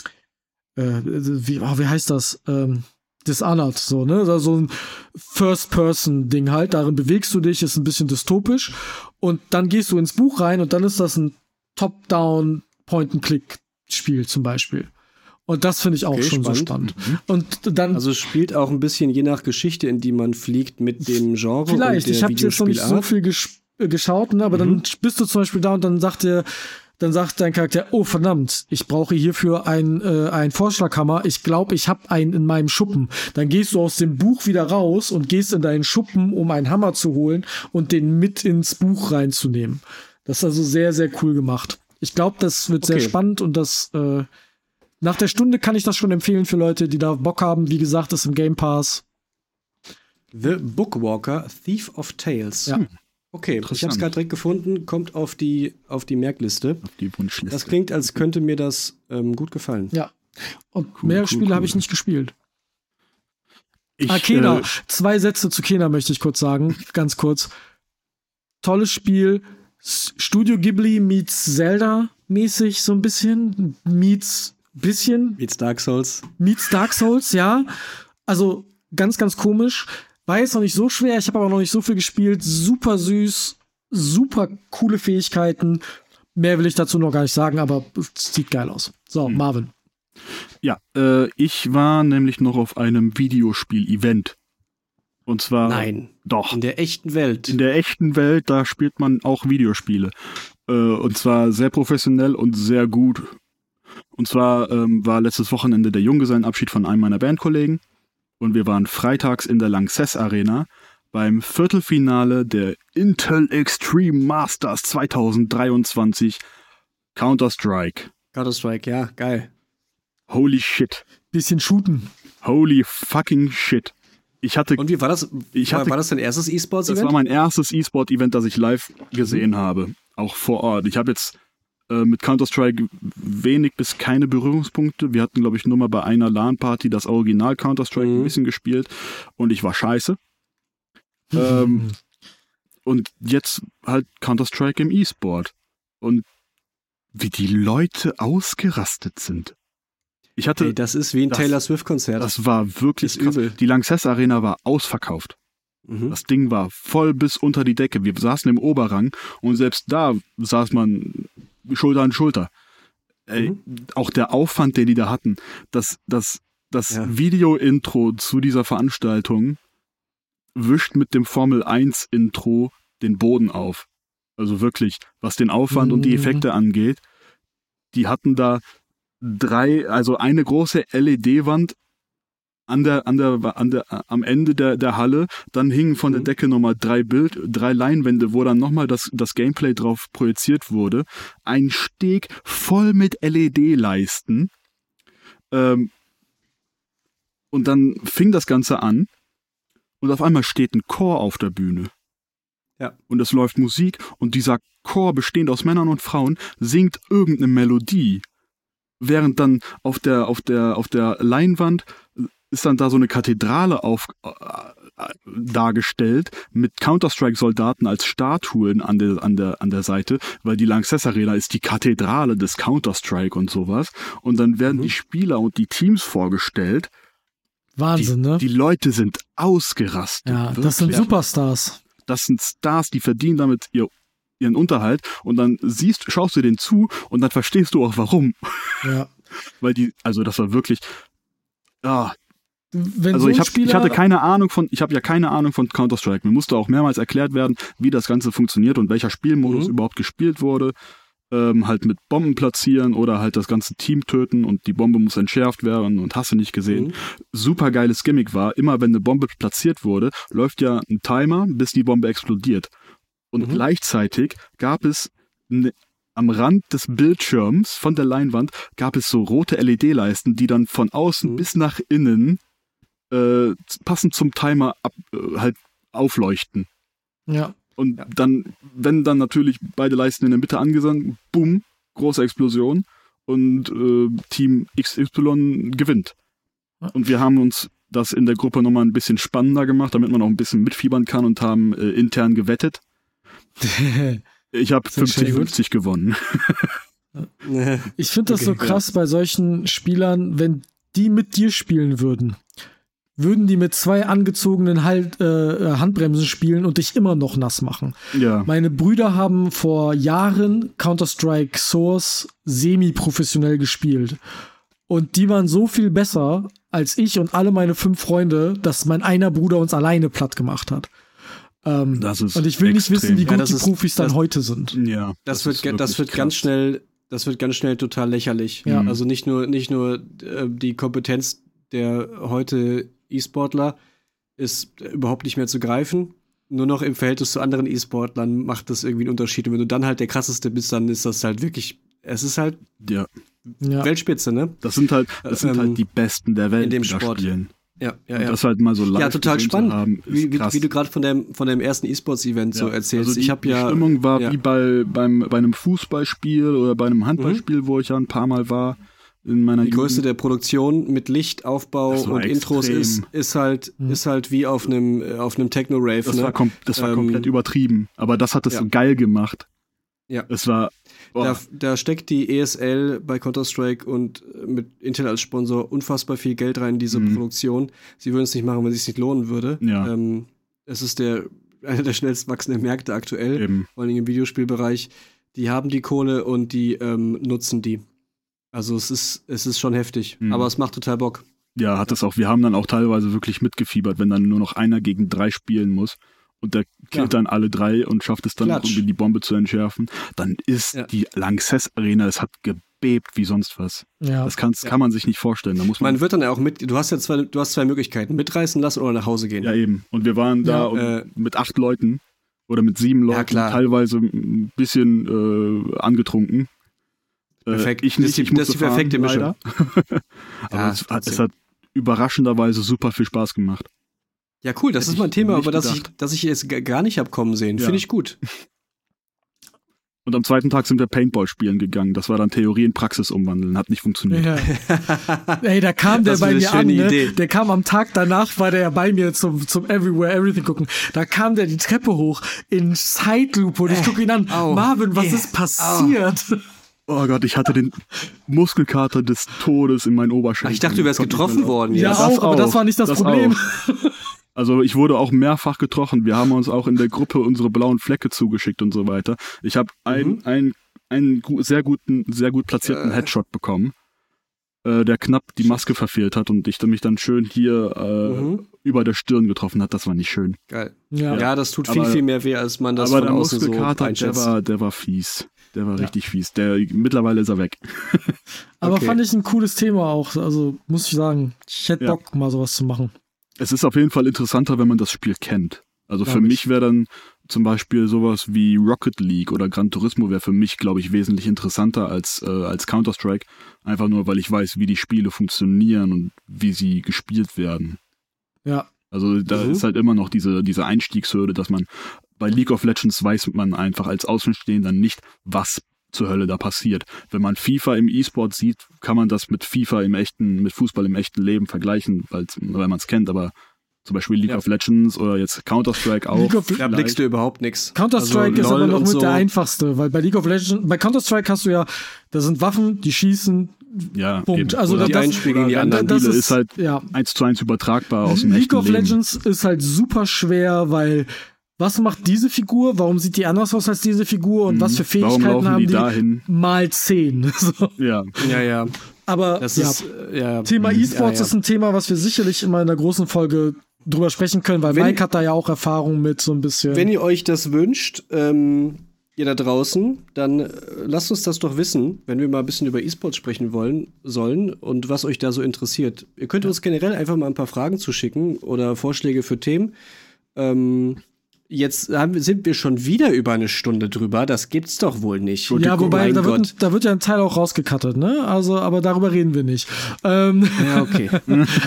äh, wie, oh, wie heißt das? Ähm, Dishonored, so, ne? Also so ein First-Person-Ding halt, darin bewegst du dich, ist ein bisschen dystopisch. Und dann gehst du ins Buch rein und dann ist das ein Top-Down Point-and-Click-Spiel zum Beispiel. Und das finde ich auch okay, schon spannend. so spannend. Mhm. Und dann also spielt auch ein bisschen je nach Geschichte, in die man fliegt, mit dem Genre. Vielleicht, ich habe jetzt noch nicht so viel gesch äh, geschaut, ne? aber mhm. dann bist du zum Beispiel da und dann sagt der, dann sagt dein Charakter, oh verdammt, ich brauche hierfür ein, äh, ein Vorschlaghammer. Ich glaube, ich habe einen in meinem Schuppen. Dann gehst du aus dem Buch wieder raus und gehst in deinen Schuppen, um einen Hammer zu holen und den mit ins Buch reinzunehmen. Das ist also sehr, sehr cool gemacht. Ich glaube, das wird okay. sehr spannend und das äh, nach der Stunde kann ich das schon empfehlen für Leute, die da Bock haben. Wie gesagt, das ist im Game Pass. The Bookwalker, Thief of Tales. Ja. Hm. Okay, ich habe es gerade direkt gefunden, kommt auf die, auf die Merkliste. Auf die Wunschliste. Das klingt, als könnte mir das ähm, gut gefallen. Ja. Und cool, mehr cool, Spiele cool. habe ich nicht gespielt. Ich, ah, Kena. Äh, Zwei Sätze zu Kena möchte ich kurz sagen. Ganz kurz. Tolles Spiel. Studio Ghibli meets Zelda mäßig so ein bisschen. Meets bisschen. Meets Dark Souls. Meets Dark Souls, ja. Also ganz, ganz komisch. War jetzt noch nicht so schwer, ich habe aber noch nicht so viel gespielt. Super süß, super coole Fähigkeiten. Mehr will ich dazu noch gar nicht sagen, aber es sieht geil aus. So, hm. Marvin. Ja, äh, ich war nämlich noch auf einem Videospiel-Event. Und zwar. Nein. Doch. In der echten Welt. In der echten Welt, da spielt man auch Videospiele. Äh, und zwar sehr professionell und sehr gut. Und zwar ähm, war letztes Wochenende der Junggesellenabschied von einem meiner Bandkollegen. Und wir waren freitags in der Lanxess Arena beim Viertelfinale der Intel Extreme Masters 2023 Counter-Strike. Counter-Strike, ja, geil. Holy shit. Bisschen shooten. Holy fucking shit. Ich hatte. Und wie war das? Ich hatte, war das dein erstes E-Sports-Event? Das war mein erstes E-Sport-Event, das ich live gesehen mhm. habe. Auch vor Ort. Ich habe jetzt äh, mit Counter-Strike wenig bis keine Berührungspunkte. Wir hatten, glaube ich, nur mal bei einer LAN-Party das Original Counter-Strike mhm. ein bisschen gespielt und ich war scheiße. ähm, <laughs> und jetzt halt Counter-Strike im E-Sport. Und wie die Leute ausgerastet sind. Ich hatte. Hey, das ist wie ein das, Taylor Swift-Konzert. Das war wirklich krass. Übel. Die Lanxess Arena war ausverkauft. Mhm. Das Ding war voll bis unter die Decke. Wir saßen im Oberrang und selbst da saß man Schulter an Schulter. Ey, mhm. Auch der Aufwand, den die da hatten, das, das, das ja. Video-Intro zu dieser Veranstaltung wischt mit dem Formel 1-Intro den Boden auf. Also wirklich, was den Aufwand mhm. und die mhm. Effekte angeht, die hatten da drei, also eine große LED-Wand an der, an der, an der, am Ende der, der Halle. Dann hingen von mhm. der Decke nochmal drei Bild, drei Leinwände, wo dann nochmal das, das Gameplay drauf projiziert wurde. Ein Steg voll mit LED-Leisten. Ähm, und dann fing das Ganze an. Und auf einmal steht ein Chor auf der Bühne. Ja. Und es läuft Musik und dieser Chor, bestehend aus Männern und Frauen, singt irgendeine Melodie. Während dann auf der, auf der, auf der Leinwand ist dann da so eine Kathedrale auf, äh, dargestellt mit Counter-Strike-Soldaten als Statuen an der, an, der, an der Seite, weil die Lanxess Arena ist die Kathedrale des Counter-Strike und sowas. Und dann werden mhm. die Spieler und die Teams vorgestellt. Wahnsinn, die, ne? Die Leute sind ausgerastet. Ja, wirklich. das sind Superstars. Das sind Stars, die verdienen damit ihr ihren Unterhalt und dann siehst, schaust du denen zu und dann verstehst du auch warum. Ja. <laughs> Weil die, also das war wirklich, ja, wenn also so ich, hab, ich hatte keine Ahnung von, ich habe ja keine Ahnung von Counter-Strike. Mir musste auch mehrmals erklärt werden, wie das Ganze funktioniert und welcher Spielmodus mhm. überhaupt gespielt wurde. Ähm, halt mit Bomben platzieren oder halt das ganze Team töten und die Bombe muss entschärft werden und hast du nicht gesehen. Mhm. Super geiles Gimmick war, immer wenn eine Bombe platziert wurde, läuft ja ein Timer, bis die Bombe explodiert. Und mhm. gleichzeitig gab es ne, am Rand des Bildschirms von der Leinwand gab es so rote LED-Leisten, die dann von außen mhm. bis nach innen äh, passend zum Timer ab, äh, halt aufleuchten. Ja. Und ja. dann, wenn dann natürlich beide Leisten in der Mitte angesandt, boom, große Explosion und äh, Team XY gewinnt. Ja. Und wir haben uns das in der Gruppe nochmal ein bisschen spannender gemacht, damit man auch ein bisschen mitfiebern kann und haben äh, intern gewettet. <laughs> ich habe 50-50 gewonnen. ich finde das okay, so krass ja. bei solchen Spielern, wenn die mit dir spielen würden würden die mit zwei angezogenen halt, äh, Handbremsen spielen und dich immer noch nass machen. Ja. Meine Brüder haben vor Jahren Counter-Strike Source semi-professionell gespielt. Und die waren so viel besser als ich und alle meine fünf Freunde, dass mein einer Bruder uns alleine platt gemacht hat. Ähm, das ist und ich will extrem. nicht wissen, wie gut ja, die ist, Profis dann heute sind. Ja. Das, das wird, das wird ganz schnell, das wird ganz schnell total lächerlich. Ja. Also nicht nur, nicht nur äh, die Kompetenz der heute E-Sportler ist überhaupt nicht mehr zu greifen. Nur noch im Verhältnis zu anderen E-Sportlern macht das irgendwie einen Unterschied. Und wenn du dann halt der krasseste bist, dann ist das halt wirklich, es ist halt ja. Weltspitze, ne? Das sind halt, das sind halt ähm, halt die Besten der Welt, in dem Sport. spielen. Ja, ja, ja. das halt mal so live Ja, total spannend. Haben, wie, wie, wie, du gerade von deinem, von deinem ersten E-Sports-Event ja. so erzählst. Also die, ich habe ja. Die Stimmung war ja. wie bei, beim, bei einem Fußballspiel oder bei einem Handballspiel, mhm. wo ich ja ein paar Mal war in meiner Die Größe der Produktion mit Lichtaufbau und extrem. Intros ist, ist halt mhm. ist halt wie auf einem auf einem Techno Rave. Das ne? war, kom das war ähm, komplett übertrieben, aber das hat es ja. so geil gemacht. Ja. Es war da, da, steckt die ESL bei Counter-Strike und mit Intel als Sponsor unfassbar viel Geld rein in diese mhm. Produktion. Sie würden es nicht machen, wenn es sich nicht lohnen würde. Ja. Ähm, es ist der <laughs> einer der schnellst wachsenden Märkte aktuell, Eben. vor allem im Videospielbereich. Die haben die Kohle und die ähm, nutzen die. Also es ist, es ist schon heftig, mhm. aber es macht total Bock. Ja, hat es auch. Wir haben dann auch teilweise wirklich mitgefiebert, wenn dann nur noch einer gegen drei spielen muss und der killt ja. dann alle drei und schafft es dann Klatsch. irgendwie die Bombe zu entschärfen, dann ist ja. die Lanxess Arena, es hat gebebt wie sonst was. Ja. Das kann's, ja. kann man sich nicht vorstellen. Da muss man, man wird dann ja auch mit, du hast ja zwei, du hast zwei Möglichkeiten, mitreißen lassen oder nach Hause gehen. Ja, eben. Und wir waren da äh, mit acht Leuten oder mit sieben Leuten, teilweise ein bisschen äh, angetrunken. Äh, Perfekt. ich nicht, das ist die, das ist die perfekte Mischung. <laughs> Aber ja, es, hat, es, hat, überraschenderweise super viel Spaß gemacht. Ja, cool. Das Hätte ist mal ein Thema, über das ich, das ich jetzt gar nicht habe kommen sehen. Ja. Finde ich gut. <laughs> Und am zweiten Tag sind wir Paintball spielen gegangen. Das war dann Theorie in Praxis umwandeln. Hat nicht funktioniert. Ja. <laughs> Ey, da kam der bei mir an. Ne? Der kam am Tag danach, war der ja bei mir zum, zum Everywhere Everything gucken. Da kam der die Treppe hoch in Zeitlupe und ich gucke ihn an. Oh. Marvin, was yeah. ist passiert? Oh. Oh Gott, ich hatte den Muskelkater des Todes in meinen Oberschenkeln. Ich dachte, du wärst getroffen worden. Ja, ja auch, aber das war nicht das, das Problem. Also ich wurde auch mehrfach getroffen. Wir haben uns auch in der Gruppe unsere blauen Flecke zugeschickt und so weiter. Ich habe mhm. einen, einen sehr guten, sehr gut platzierten äh. Headshot bekommen, äh, der knapp die Maske verfehlt hat und ich mich dann schön hier äh, mhm. über der Stirn getroffen hat. Das war nicht schön. Geil. Ja, ja das tut viel, aber, viel mehr weh, als man das aber von der außen Muskelkater, so einschätzt. Der war, der war fies. Der war ja. richtig fies. Der, mittlerweile ist er weg. <laughs> Aber okay. fand ich ein cooles Thema auch. Also muss ich sagen, ich hätte Bock, mal sowas zu machen. Es ist auf jeden Fall interessanter, wenn man das Spiel kennt. Also für mich wäre dann zum Beispiel sowas wie Rocket League oder Gran Turismo wäre für mich, glaube ich, wesentlich interessanter als, äh, als Counter-Strike. Einfach nur, weil ich weiß, wie die Spiele funktionieren und wie sie gespielt werden. Ja. Also da mhm. ist halt immer noch diese, diese Einstiegshürde, dass man bei League of Legends weiß man einfach als Außenstehender nicht, was zur Hölle da passiert. Wenn man FIFA im E-Sport sieht, kann man das mit FIFA im echten, mit Fußball im echten Leben vergleichen, weil man es kennt, aber zum Beispiel League ja. of Legends oder jetzt Counter-Strike auch. da blickst du überhaupt nichts. Counter-Strike also, ist aber noch mit so. der einfachste, weil bei League of Legends, bei Counter-Strike hast du ja, da sind Waffen, die schießen, ja, Punkt. Eben. Also oder die gegen die anderen. Das ist, ist halt ja. eins zu eins übertragbar aus dem League of Leben. Legends ist halt super schwer, weil was macht diese Figur? Warum sieht die anders aus als diese Figur? Und mhm. was für Fähigkeiten haben die? Dahin? Mal zehn. <laughs> so. Ja. Ja, ja. Aber das ja, ist, ja, Thema E-Sports ja, ja. ist ein Thema, was wir sicherlich immer in der großen Folge drüber sprechen können, weil wenn, Mike hat da ja auch Erfahrung mit so ein bisschen. Wenn ihr euch das wünscht, ähm, ihr da draußen, dann äh, lasst uns das doch wissen, wenn wir mal ein bisschen über E-Sports sprechen wollen sollen und was euch da so interessiert. Ihr könnt uns generell einfach mal ein paar Fragen zuschicken oder Vorschläge für Themen. Ähm, Jetzt haben, sind wir schon wieder über eine Stunde drüber. Das gibt's doch wohl nicht. Ja, wobei, da wird, da wird, ja ein Teil auch rausgekattet, ne? Also, aber darüber reden wir nicht. Ähm. Ja, okay.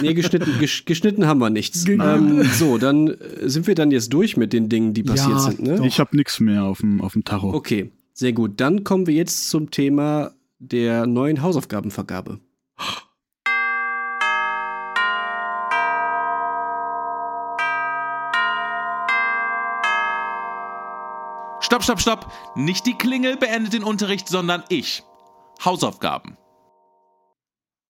nee, geschnitten, geschnitten haben wir nichts. Ähm, so, dann äh, sind wir dann jetzt durch mit den Dingen, die passiert ja, sind, ne? Doch. Ich habe nichts mehr auf dem, auf dem Tacho. Okay, sehr gut. Dann kommen wir jetzt zum Thema der neuen Hausaufgabenvergabe. <gasps> Stopp, stopp, stopp. Nicht die Klingel beendet den Unterricht, sondern ich. Hausaufgaben.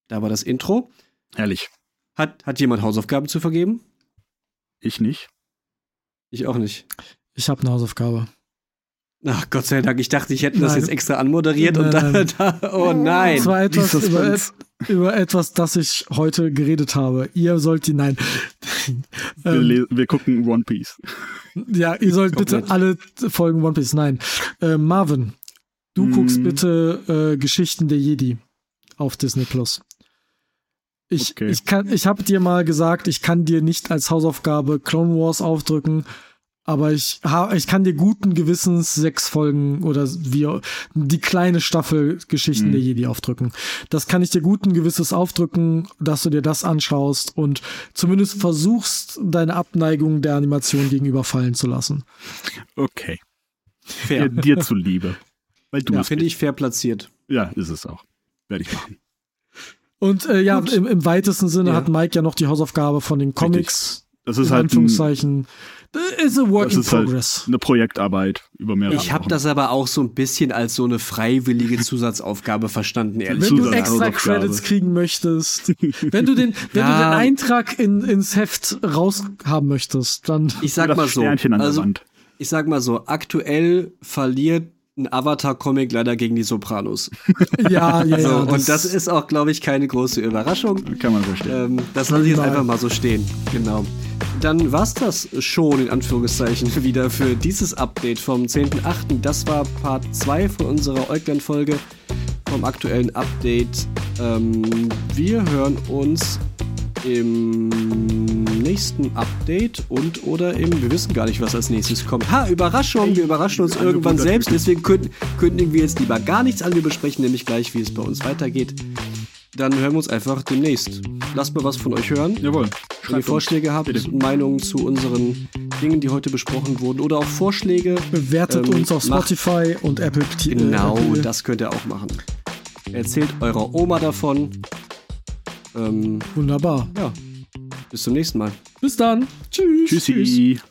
Da war das Intro. Herrlich. Hat, hat jemand Hausaufgaben zu vergeben? Ich nicht. Ich auch nicht. Ich habe eine Hausaufgabe. Ach Gott sei Dank, ich dachte, ich hätte das jetzt extra anmoderiert nein, und <laughs> da, da, oh nein. Das war etwas über, über, etwas, das ich heute geredet habe. Ihr sollt die, nein. <laughs> wir, ähm, wir, gucken One Piece. Ja, ihr sollt bitte alle Folgen One Piece. Nein. Äh, Marvin, du hm. guckst bitte äh, Geschichten der Jedi auf Disney Plus. Ich, okay. ich, kann, ich habe dir mal gesagt, ich kann dir nicht als Hausaufgabe Clone Wars aufdrücken, aber ich, ich kann dir guten Gewissens sechs Folgen oder wie die kleine Staffel Geschichten mhm. der Jedi aufdrücken. Das kann ich dir guten Gewisses aufdrücken, dass du dir das anschaust und zumindest versuchst, deine Abneigung der Animation gegenüber fallen zu lassen. Okay. Fair. Dir, dir zuliebe. Weil du ja, finde ich fair platziert. Ja, ist es auch. Werde ich machen. Und äh, ja, im, im, weitesten Sinne ja. hat Mike ja noch die Hausaufgabe von den Comics. Richtig. Das ist in halt Anführungszeichen. Ein ist a work in halt progress. Halt eine Projektarbeit über mehrere Ich habe das aber auch so ein bisschen als so eine freiwillige <laughs> Zusatzaufgabe verstanden, ehrlich Wenn du extra Credits kriegen möchtest, <laughs> wenn du den, wenn ja. du den Eintrag in, ins Heft raushaben möchtest, dann. Ich sag mal so. Also, ich sag mal so, aktuell verliert ein Avatar-Comic leider gegen die Sopranos. <laughs> ja, ja, ja. Das und das ist auch, glaube ich, keine große Überraschung. Kann man verstehen. Ähm, das lasse ich jetzt einfach mal so stehen. Genau. Dann war's das schon, in Anführungszeichen, <laughs> wieder für dieses Update vom 10.8. Das war Part 2 von unserer Eugland-Folge vom aktuellen Update. Ähm, wir hören uns im nächsten Update und oder im, wir wissen gar nicht, was als nächstes kommt. Ha, Überraschung, wir überraschen uns irgendwann selbst, deswegen kündigen wir jetzt lieber gar nichts an. Wir besprechen nämlich gleich, wie es bei uns weitergeht. Dann hören wir uns einfach demnächst. Lasst mal was von euch hören. Jawohl. Wenn ihr Vorschläge habt, Bitte. Meinungen zu unseren Dingen, die heute besprochen wurden oder auch Vorschläge. Bewertet ähm, uns auf Spotify macht, und Apple TV. Genau, Apple. das könnt ihr auch machen. Erzählt eurer Oma davon. Ähm, Wunderbar. Ja. Bis zum nächsten Mal. Bis dann. Tschüss. Tschüssi. Tschüss.